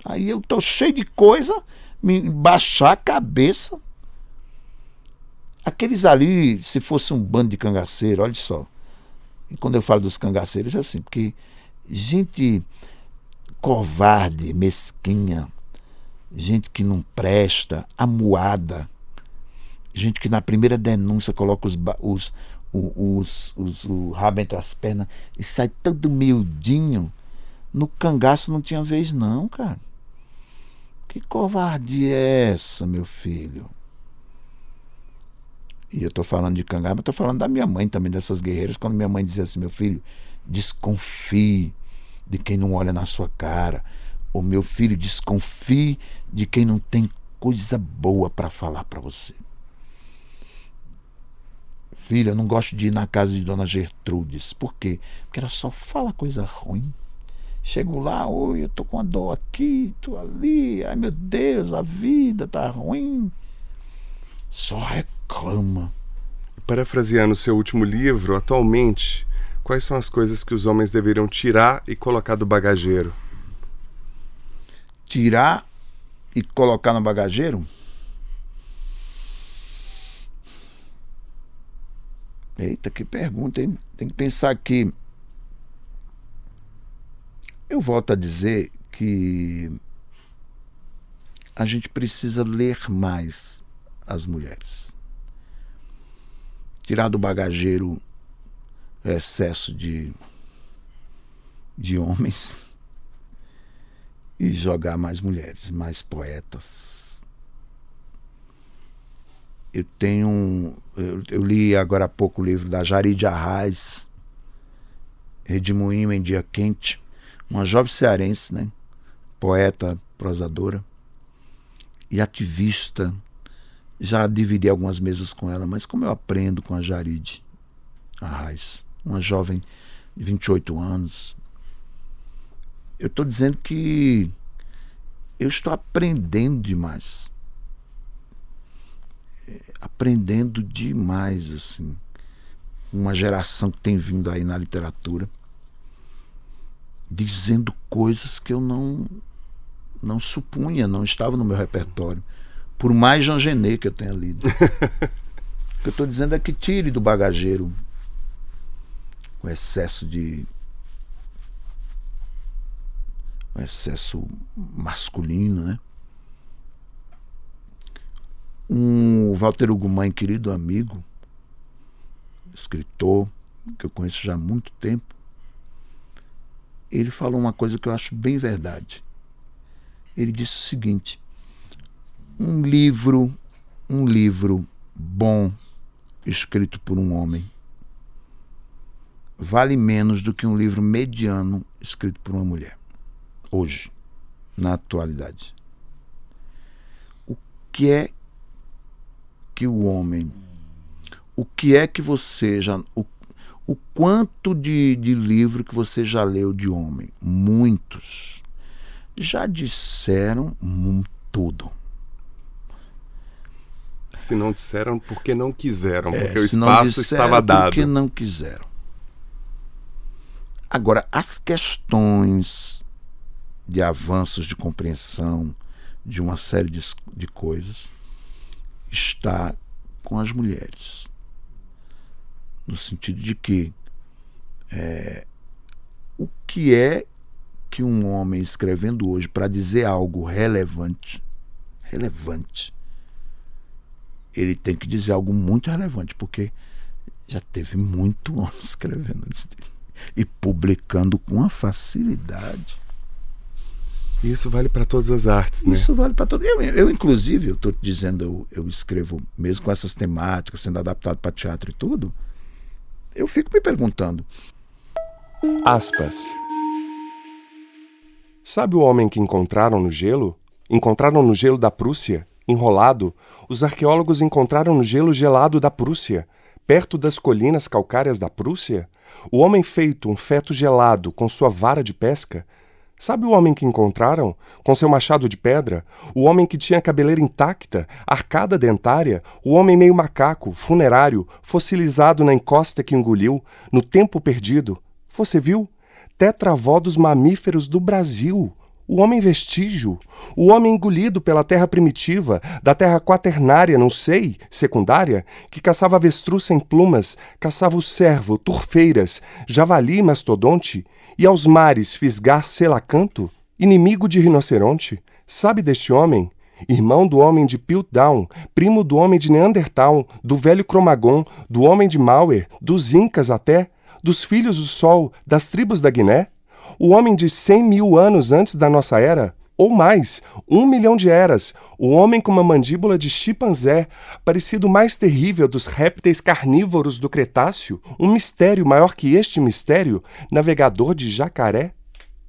Aí eu tô cheio de coisa, me baixar a cabeça. Aqueles ali, se fosse um bando de cangaceiro, olha só. E quando eu falo dos cangaceiros é assim, porque gente covarde, mesquinha, gente que não presta, amuada, gente que na primeira denúncia coloca os, os, os, os, o rabo entre as pernas e sai todo miudinho. No cangaço não tinha vez, não, cara. Que covardia é essa, meu filho? E eu tô falando de cangaço, mas tô falando da minha mãe também, dessas guerreiras. Quando minha mãe dizia assim, meu filho, desconfie de quem não olha na sua cara. Ou meu filho, desconfie de quem não tem coisa boa para falar para você. Filha, eu não gosto de ir na casa de Dona Gertrudes. Por quê? Porque ela só fala coisa ruim. Chego lá, oi, eu tô com uma dor aqui, tô ali, ai meu Deus, a vida tá ruim. Só reclama. Parafraseando seu último livro, atualmente, quais são as coisas que os homens deveriam tirar e colocar do bagageiro? Tirar e colocar no bagageiro? Eita, que pergunta, hein? Tem que pensar que. Eu volto a dizer que a gente precisa ler mais as mulheres. Tirar do bagageiro o excesso de, de homens e jogar mais mulheres, mais poetas. Eu tenho. Eu, eu li agora há pouco o livro da Jaride Arraes, Redemoinho em Dia Quente, uma jovem cearense, né? poeta, prosadora e ativista. Já dividi algumas mesas com ela, mas como eu aprendo com a Jaride Arraes, uma jovem de 28 anos, eu estou dizendo que eu estou aprendendo demais. Aprendendo demais, assim. Uma geração que tem vindo aí na literatura dizendo coisas que eu não não supunha, não estava no meu repertório. Por mais Jean Genet que eu tenha lido. o que eu estou dizendo é que tire do bagageiro o excesso de um excesso masculino, né? Um Walter Ugumãe, querido amigo, escritor, que eu conheço já há muito tempo, ele falou uma coisa que eu acho bem verdade. Ele disse o seguinte: um livro, um livro bom escrito por um homem vale menos do que um livro mediano escrito por uma mulher hoje, na atualidade. O que é que o homem, o que é que você já, o, o quanto de, de livro que você já leu de homem? Muitos. Já disseram tudo. Se não disseram, porque não quiseram, é, porque é, o espaço estava dado. Porque não quiseram. Agora, as questões de avanços de compreensão de uma série de, de coisas está com as mulheres. No sentido de que é, o que é que um homem escrevendo hoje para dizer algo relevante, relevante, ele tem que dizer algo muito relevante, porque já teve muito homem escrevendo e publicando com uma facilidade. Isso vale para todas as artes, né? Isso vale para todas. Eu, eu, inclusive, eu estou dizendo, eu, eu escrevo mesmo com essas temáticas, sendo adaptado para teatro e tudo. Eu fico me perguntando. Aspas. Sabe o homem que encontraram no gelo? Encontraram no gelo da Prússia, enrolado. Os arqueólogos encontraram no gelo gelado da Prússia, perto das colinas calcárias da Prússia. O homem feito um feto gelado com sua vara de pesca Sabe o homem que encontraram, com seu machado de pedra? O homem que tinha cabeleira intacta, arcada dentária? O homem meio macaco, funerário, fossilizado na encosta que engoliu, no tempo perdido? Você viu? Tetravó dos mamíferos do Brasil. O homem vestígio, o homem engolido pela terra primitiva, da terra quaternária, não sei, secundária, que caçava avestruz sem plumas, caçava o cervo, turfeiras, javali mastodonte, e aos mares fisgar selacanto, inimigo de rinoceronte, sabe deste homem? Irmão do homem de Piltdown, primo do homem de Neandertal, do velho Cromagon, do homem de Mauer, dos Incas até, dos filhos do Sol, das tribos da Guiné? O homem de cem mil anos antes da nossa era? Ou mais, um milhão de eras, o homem com uma mandíbula de chimpanzé, parecido mais terrível dos répteis carnívoros do Cretáceo, um mistério maior que este mistério, navegador de jacaré?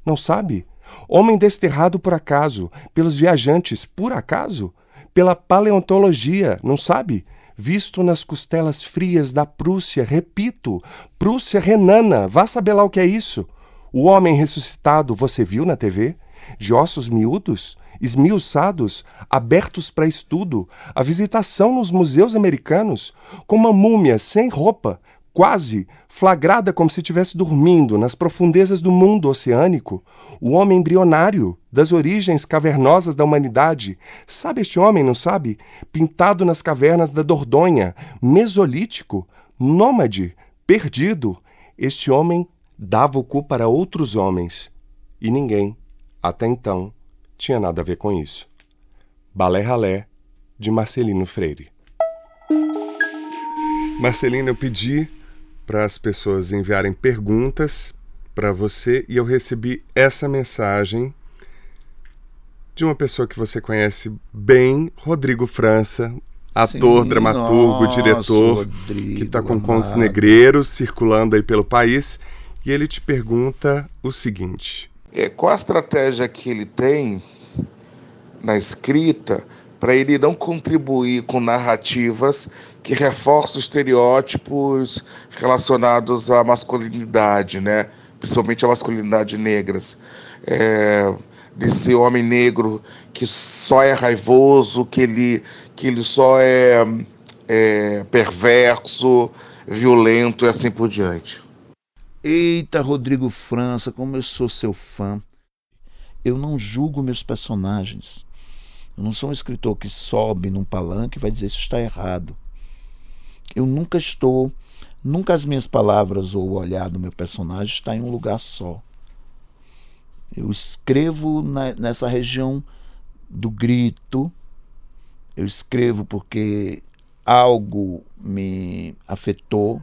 Não sabe? Homem desterrado por acaso, pelos viajantes, por acaso? Pela paleontologia, não sabe? Visto nas costelas frias da Prússia, repito, Prússia renana, vá saber lá o que é isso. O homem ressuscitado você viu na TV? De ossos miúdos, esmiuçados, abertos para estudo, a visitação nos museus americanos, com uma múmia sem roupa, quase flagrada como se estivesse dormindo nas profundezas do mundo oceânico, o homem embrionário das origens cavernosas da humanidade. Sabe este homem, não sabe? Pintado nas cavernas da Dordogne, mesolítico, Nômade, perdido, este homem dava o cu para outros homens. E ninguém, até então, tinha nada a ver com isso. Balé Ralé, de Marcelino Freire. Marcelino, eu pedi para as pessoas enviarem perguntas para você e eu recebi essa mensagem de uma pessoa que você conhece bem, Rodrigo França, ator, Sim, dramaturgo, nossa, diretor, Rodrigo, que está com amado. contos negreiros circulando aí pelo país. E ele te pergunta o seguinte: é, qual a estratégia que ele tem na escrita para ele não contribuir com narrativas que reforçam estereótipos relacionados à masculinidade, né? principalmente a masculinidade negras? É, desse homem negro que só é raivoso, que ele, que ele só é, é perverso, violento e assim por diante. Eita, Rodrigo França, como eu sou seu fã. Eu não julgo meus personagens. Eu não sou um escritor que sobe num palanque e vai dizer isso está errado. Eu nunca estou, nunca as minhas palavras ou o olhar do meu personagem está em um lugar só. Eu escrevo na, nessa região do grito, eu escrevo porque algo me afetou,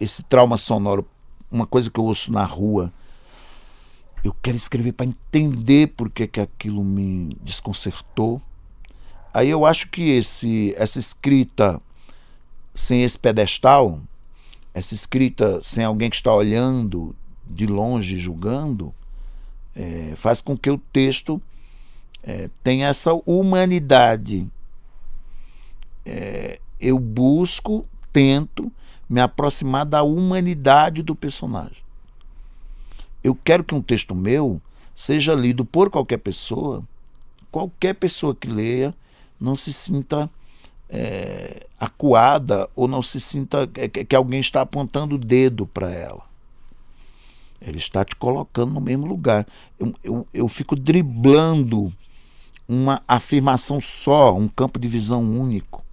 esse trauma sonoro, uma coisa que eu ouço na rua. Eu quero escrever para entender por que, que aquilo me desconcertou. Aí eu acho que esse, essa escrita sem esse pedestal, essa escrita sem alguém que está olhando de longe, julgando, é, faz com que o texto é, tenha essa humanidade. É, eu busco, tento me aproximar da humanidade do personagem. Eu quero que um texto meu seja lido por qualquer pessoa, qualquer pessoa que leia não se sinta é, acuada ou não se sinta que, que alguém está apontando o dedo para ela. Ele está te colocando no mesmo lugar. Eu, eu, eu fico driblando uma afirmação só, um campo de visão único.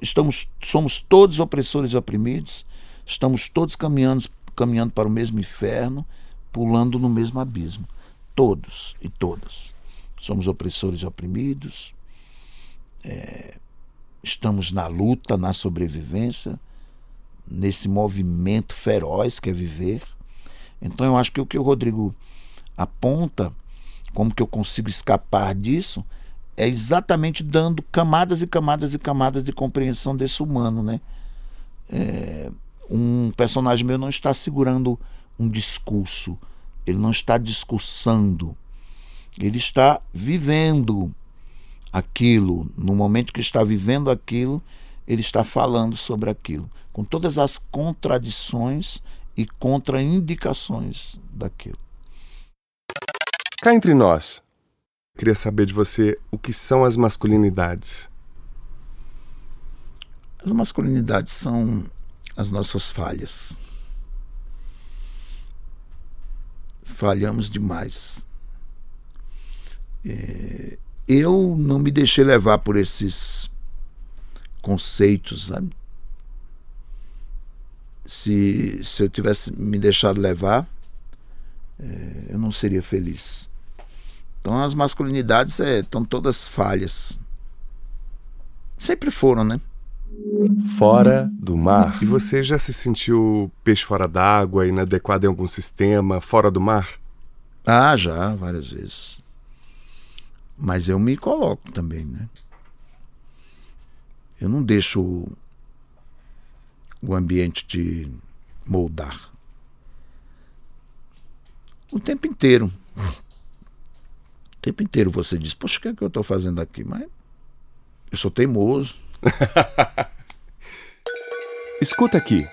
Estamos, somos todos opressores e oprimidos, estamos todos caminhando, caminhando para o mesmo inferno, pulando no mesmo abismo. Todos e todas. Somos opressores e oprimidos, é, estamos na luta, na sobrevivência nesse movimento feroz que é viver. Então eu acho que o que o Rodrigo aponta, como que eu consigo escapar disso, é exatamente dando camadas e camadas e camadas de compreensão desse humano, né? É, um personagem meu não está segurando um discurso, ele não está discursando, ele está vivendo aquilo, no momento que está vivendo aquilo, ele está falando sobre aquilo, com todas as contradições e contraindicações daquilo. Cá entre nós, queria saber de você o que são as masculinidades. As masculinidades são as nossas falhas. Falhamos demais. É, eu não me deixei levar por esses conceitos, sabe? Se, se eu tivesse me deixado levar, é, eu não seria feliz. Então as masculinidades é, estão todas falhas. Sempre foram, né? Fora do mar. E você já se sentiu peixe fora d'água, inadequado em algum sistema, fora do mar? Ah, já, várias vezes. Mas eu me coloco também, né? Eu não deixo o ambiente te moldar. O tempo inteiro. O tempo inteiro você diz, poxa, o que é que eu estou fazendo aqui? Mas eu sou teimoso. Escuta aqui.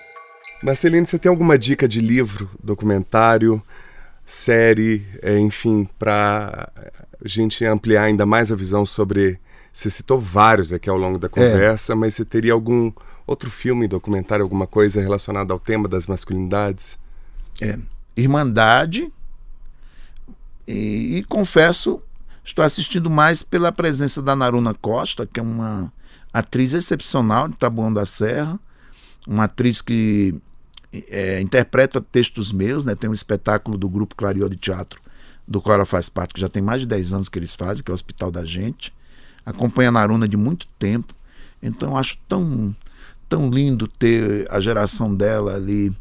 Marcelino, você tem alguma dica de livro, documentário, série, é, enfim, para a gente ampliar ainda mais a visão sobre você citou vários aqui ao longo da conversa, é. mas você teria algum outro filme, documentário, alguma coisa relacionada ao tema das masculinidades? É. Irmandade. E, e confesso, estou assistindo mais pela presença da Naruna Costa, que é uma atriz excepcional de Taboão da Serra, uma atriz que é, interpreta textos meus, né? Tem um espetáculo do grupo Clarió de Teatro, do qual ela faz parte, que já tem mais de 10 anos que eles fazem, que é o Hospital da Gente. Acompanha a Naruna de muito tempo. Então acho tão, tão lindo ter a geração dela ali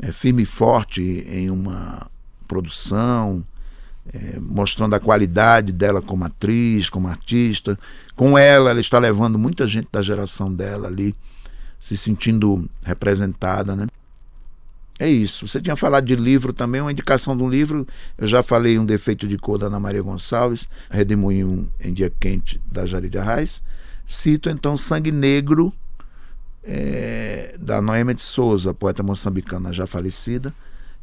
é, firme e forte em uma produção, é, mostrando a qualidade dela como atriz, como artista. Com ela, ela está levando muita gente da geração dela ali, se sentindo representada, né? É isso. Você tinha falado de livro também, uma indicação de um livro. Eu já falei Um Defeito de Cor da Ana Maria Gonçalves, Redemoinho em Dia Quente da Jari de Arraes. Cito então Sangue Negro, é, da Noêmia de Souza, poeta moçambicana já falecida.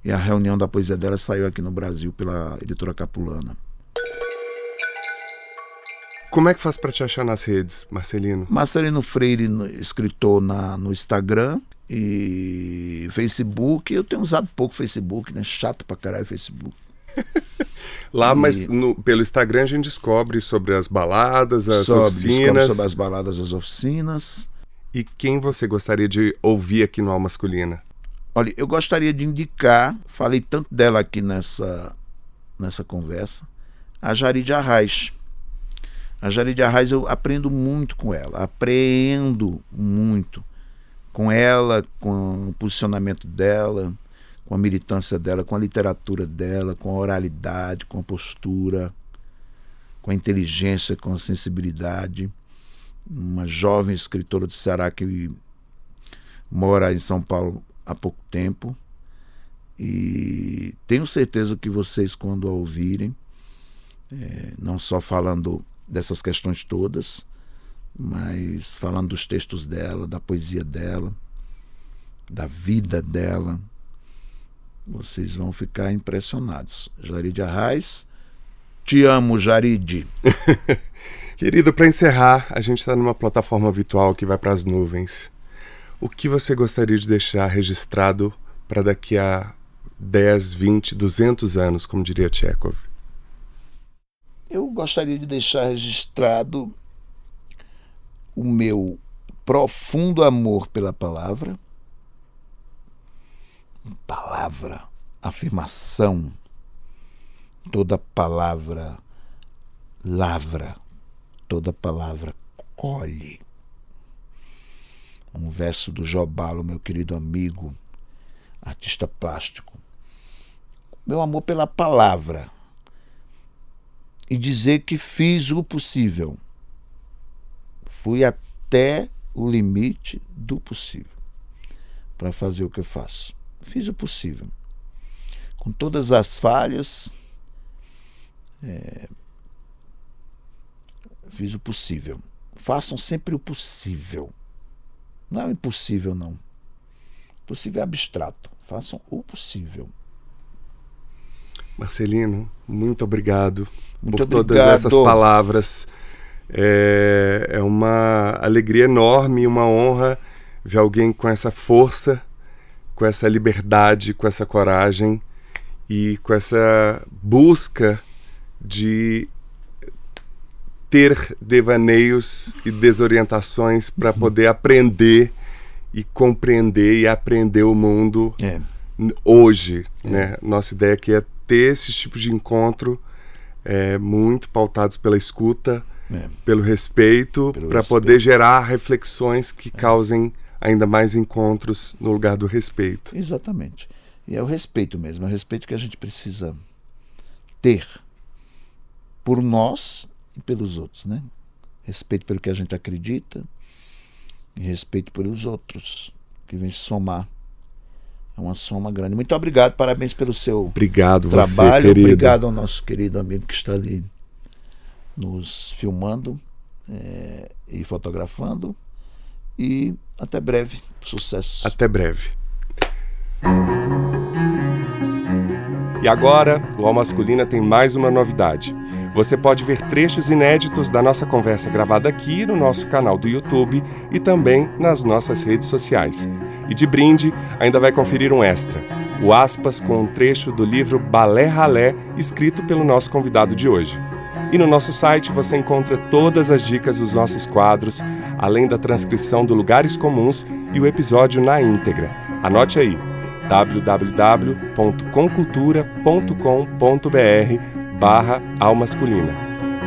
E a reunião da poesia dela saiu aqui no Brasil pela editora Capulana. Como é que faz para te achar nas redes, Marcelino? Marcelino Freire, escritor na, no Instagram e Facebook. Eu tenho usado pouco Facebook, né? Chato pra caralho Facebook. Lá, e... mas no, pelo Instagram a gente descobre sobre as baladas, as sobre, oficinas. sobre as baladas, as oficinas. E quem você gostaria de ouvir aqui no Alma Masculina? Olha, eu gostaria de indicar, falei tanto dela aqui nessa, nessa conversa, a Jari Arraes. A Jari Arraes eu aprendo muito com ela, aprendo muito com ela, com o posicionamento dela, com a militância dela, com a literatura dela, com a oralidade, com a postura, com a inteligência, com a sensibilidade. Uma jovem escritora do Ceará que mora em São Paulo há pouco tempo. E tenho certeza que vocês, quando a ouvirem, é, não só falando dessas questões todas, mas falando dos textos dela, da poesia dela, da vida dela, vocês vão ficar impressionados. Jaride Arraes, te amo, Jaride. Querido, para encerrar, a gente está numa plataforma virtual que vai para as nuvens. O que você gostaria de deixar registrado para daqui a 10, 20, 200 anos, como diria Chekhov? Eu gostaria de deixar registrado o meu profundo amor pela palavra, palavra, afirmação, toda palavra lavra, toda palavra colhe. Um verso do Jobalo, meu querido amigo, artista plástico. Meu amor pela palavra e dizer que fiz o possível. Fui até o limite do possível para fazer o que eu faço. Fiz o possível. Com todas as falhas, é, fiz o possível. Façam sempre o possível. Não é o impossível, não. O possível é abstrato. Façam o possível. Marcelino, muito obrigado muito por obrigado. todas essas palavras. É, é uma alegria enorme e uma honra ver alguém com essa força, com essa liberdade, com essa coragem e com essa busca de ter devaneios e desorientações para uhum. poder aprender e compreender e aprender o mundo é. hoje. É. Né? Nossa ideia aqui é ter esses tipos de encontro é, muito pautados pela escuta, é. pelo respeito, para poder gerar reflexões que é. causem ainda mais encontros no lugar do respeito. Exatamente. E é o respeito mesmo, é o respeito que a gente precisa ter por nós pelos outros, né? Respeito pelo que a gente acredita e respeito pelos outros que vem somar é uma soma grande. Muito obrigado, parabéns pelo seu obrigado trabalho. Você, obrigado ao nosso querido amigo que está ali nos filmando é, e fotografando. E até breve. Sucesso. Até breve. E agora, o All Masculina tem mais uma novidade. Você pode ver trechos inéditos da nossa conversa gravada aqui no nosso canal do YouTube e também nas nossas redes sociais. E de brinde, ainda vai conferir um extra, o aspas com um trecho do livro Balé Ralé, escrito pelo nosso convidado de hoje. E no nosso site você encontra todas as dicas dos nossos quadros, além da transcrição do Lugares Comuns e o episódio na íntegra. Anote aí www.concultura.com.br barra almasculina.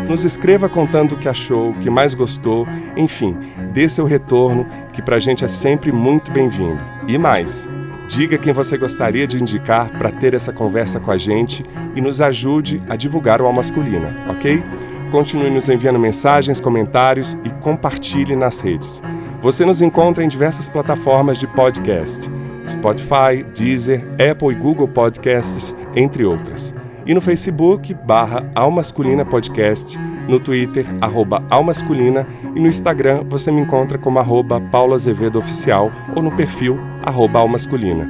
Nos escreva contando o que achou, o que mais gostou, enfim, dê seu retorno, que pra gente é sempre muito bem-vindo. E mais, diga quem você gostaria de indicar para ter essa conversa com a gente e nos ajude a divulgar o Almasculina, ok? Continue nos enviando mensagens, comentários e compartilhe nas redes. Você nos encontra em diversas plataformas de podcast. Spotify, Deezer, Apple e Google Podcasts, entre outras. E no Facebook, barra Almasculina Podcast, no Twitter, arroba Almasculina e no Instagram você me encontra como arroba Paula Azevedo Oficial ou no perfil arroba Almasculina.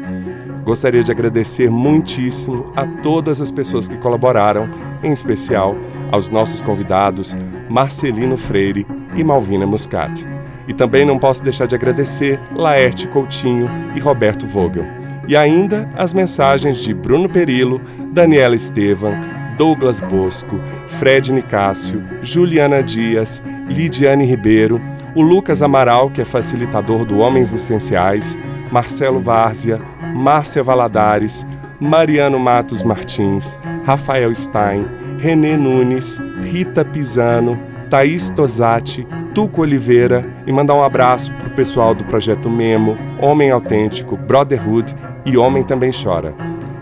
Gostaria de agradecer muitíssimo a todas as pessoas que colaboraram, em especial aos nossos convidados Marcelino Freire e Malvina Muscat. E também não posso deixar de agradecer Laerte Coutinho e Roberto Vogel. E ainda as mensagens de Bruno Perillo, Daniela Estevam, Douglas Bosco, Fred Nicásio, Juliana Dias, Lidiane Ribeiro, o Lucas Amaral, que é facilitador do Homens Essenciais, Marcelo Várzea, Márcia Valadares, Mariano Matos Martins, Rafael Stein, Renê Nunes, Rita Pisano, Thaís Tosati, Tuco Oliveira e mandar um abraço para o pessoal do projeto Memo, Homem Autêntico, Brotherhood e Homem Também Chora.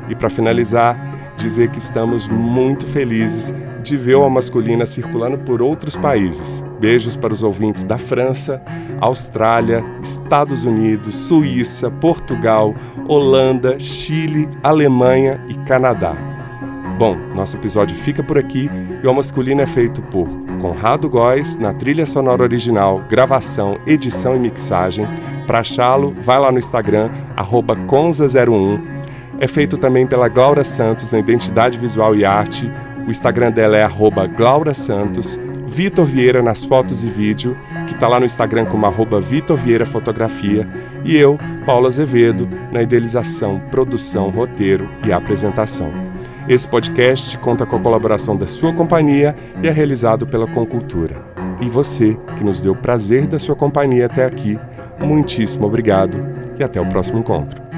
E para finalizar, dizer que estamos muito felizes de ver a masculina circulando por outros países. Beijos para os ouvintes da França, Austrália, Estados Unidos, Suíça, Portugal, Holanda, Chile, Alemanha e Canadá. Bom, nosso episódio fica por aqui e o Masculino é feito por Conrado Góes na trilha sonora original, gravação, edição e mixagem. Para achá-lo, vai lá no Instagram, conza01. É feito também pela Glaura Santos na identidade visual e arte. O Instagram dela é Glaura Santos. Vitor Vieira nas fotos e vídeo, que está lá no Instagram como arroba Vitor Vieira Fotografia. E eu, Paulo Azevedo, na idealização, produção, roteiro e apresentação. Esse podcast conta com a colaboração da sua companhia e é realizado pela Concultura. E você, que nos deu o prazer da sua companhia até aqui, muitíssimo obrigado e até o próximo encontro.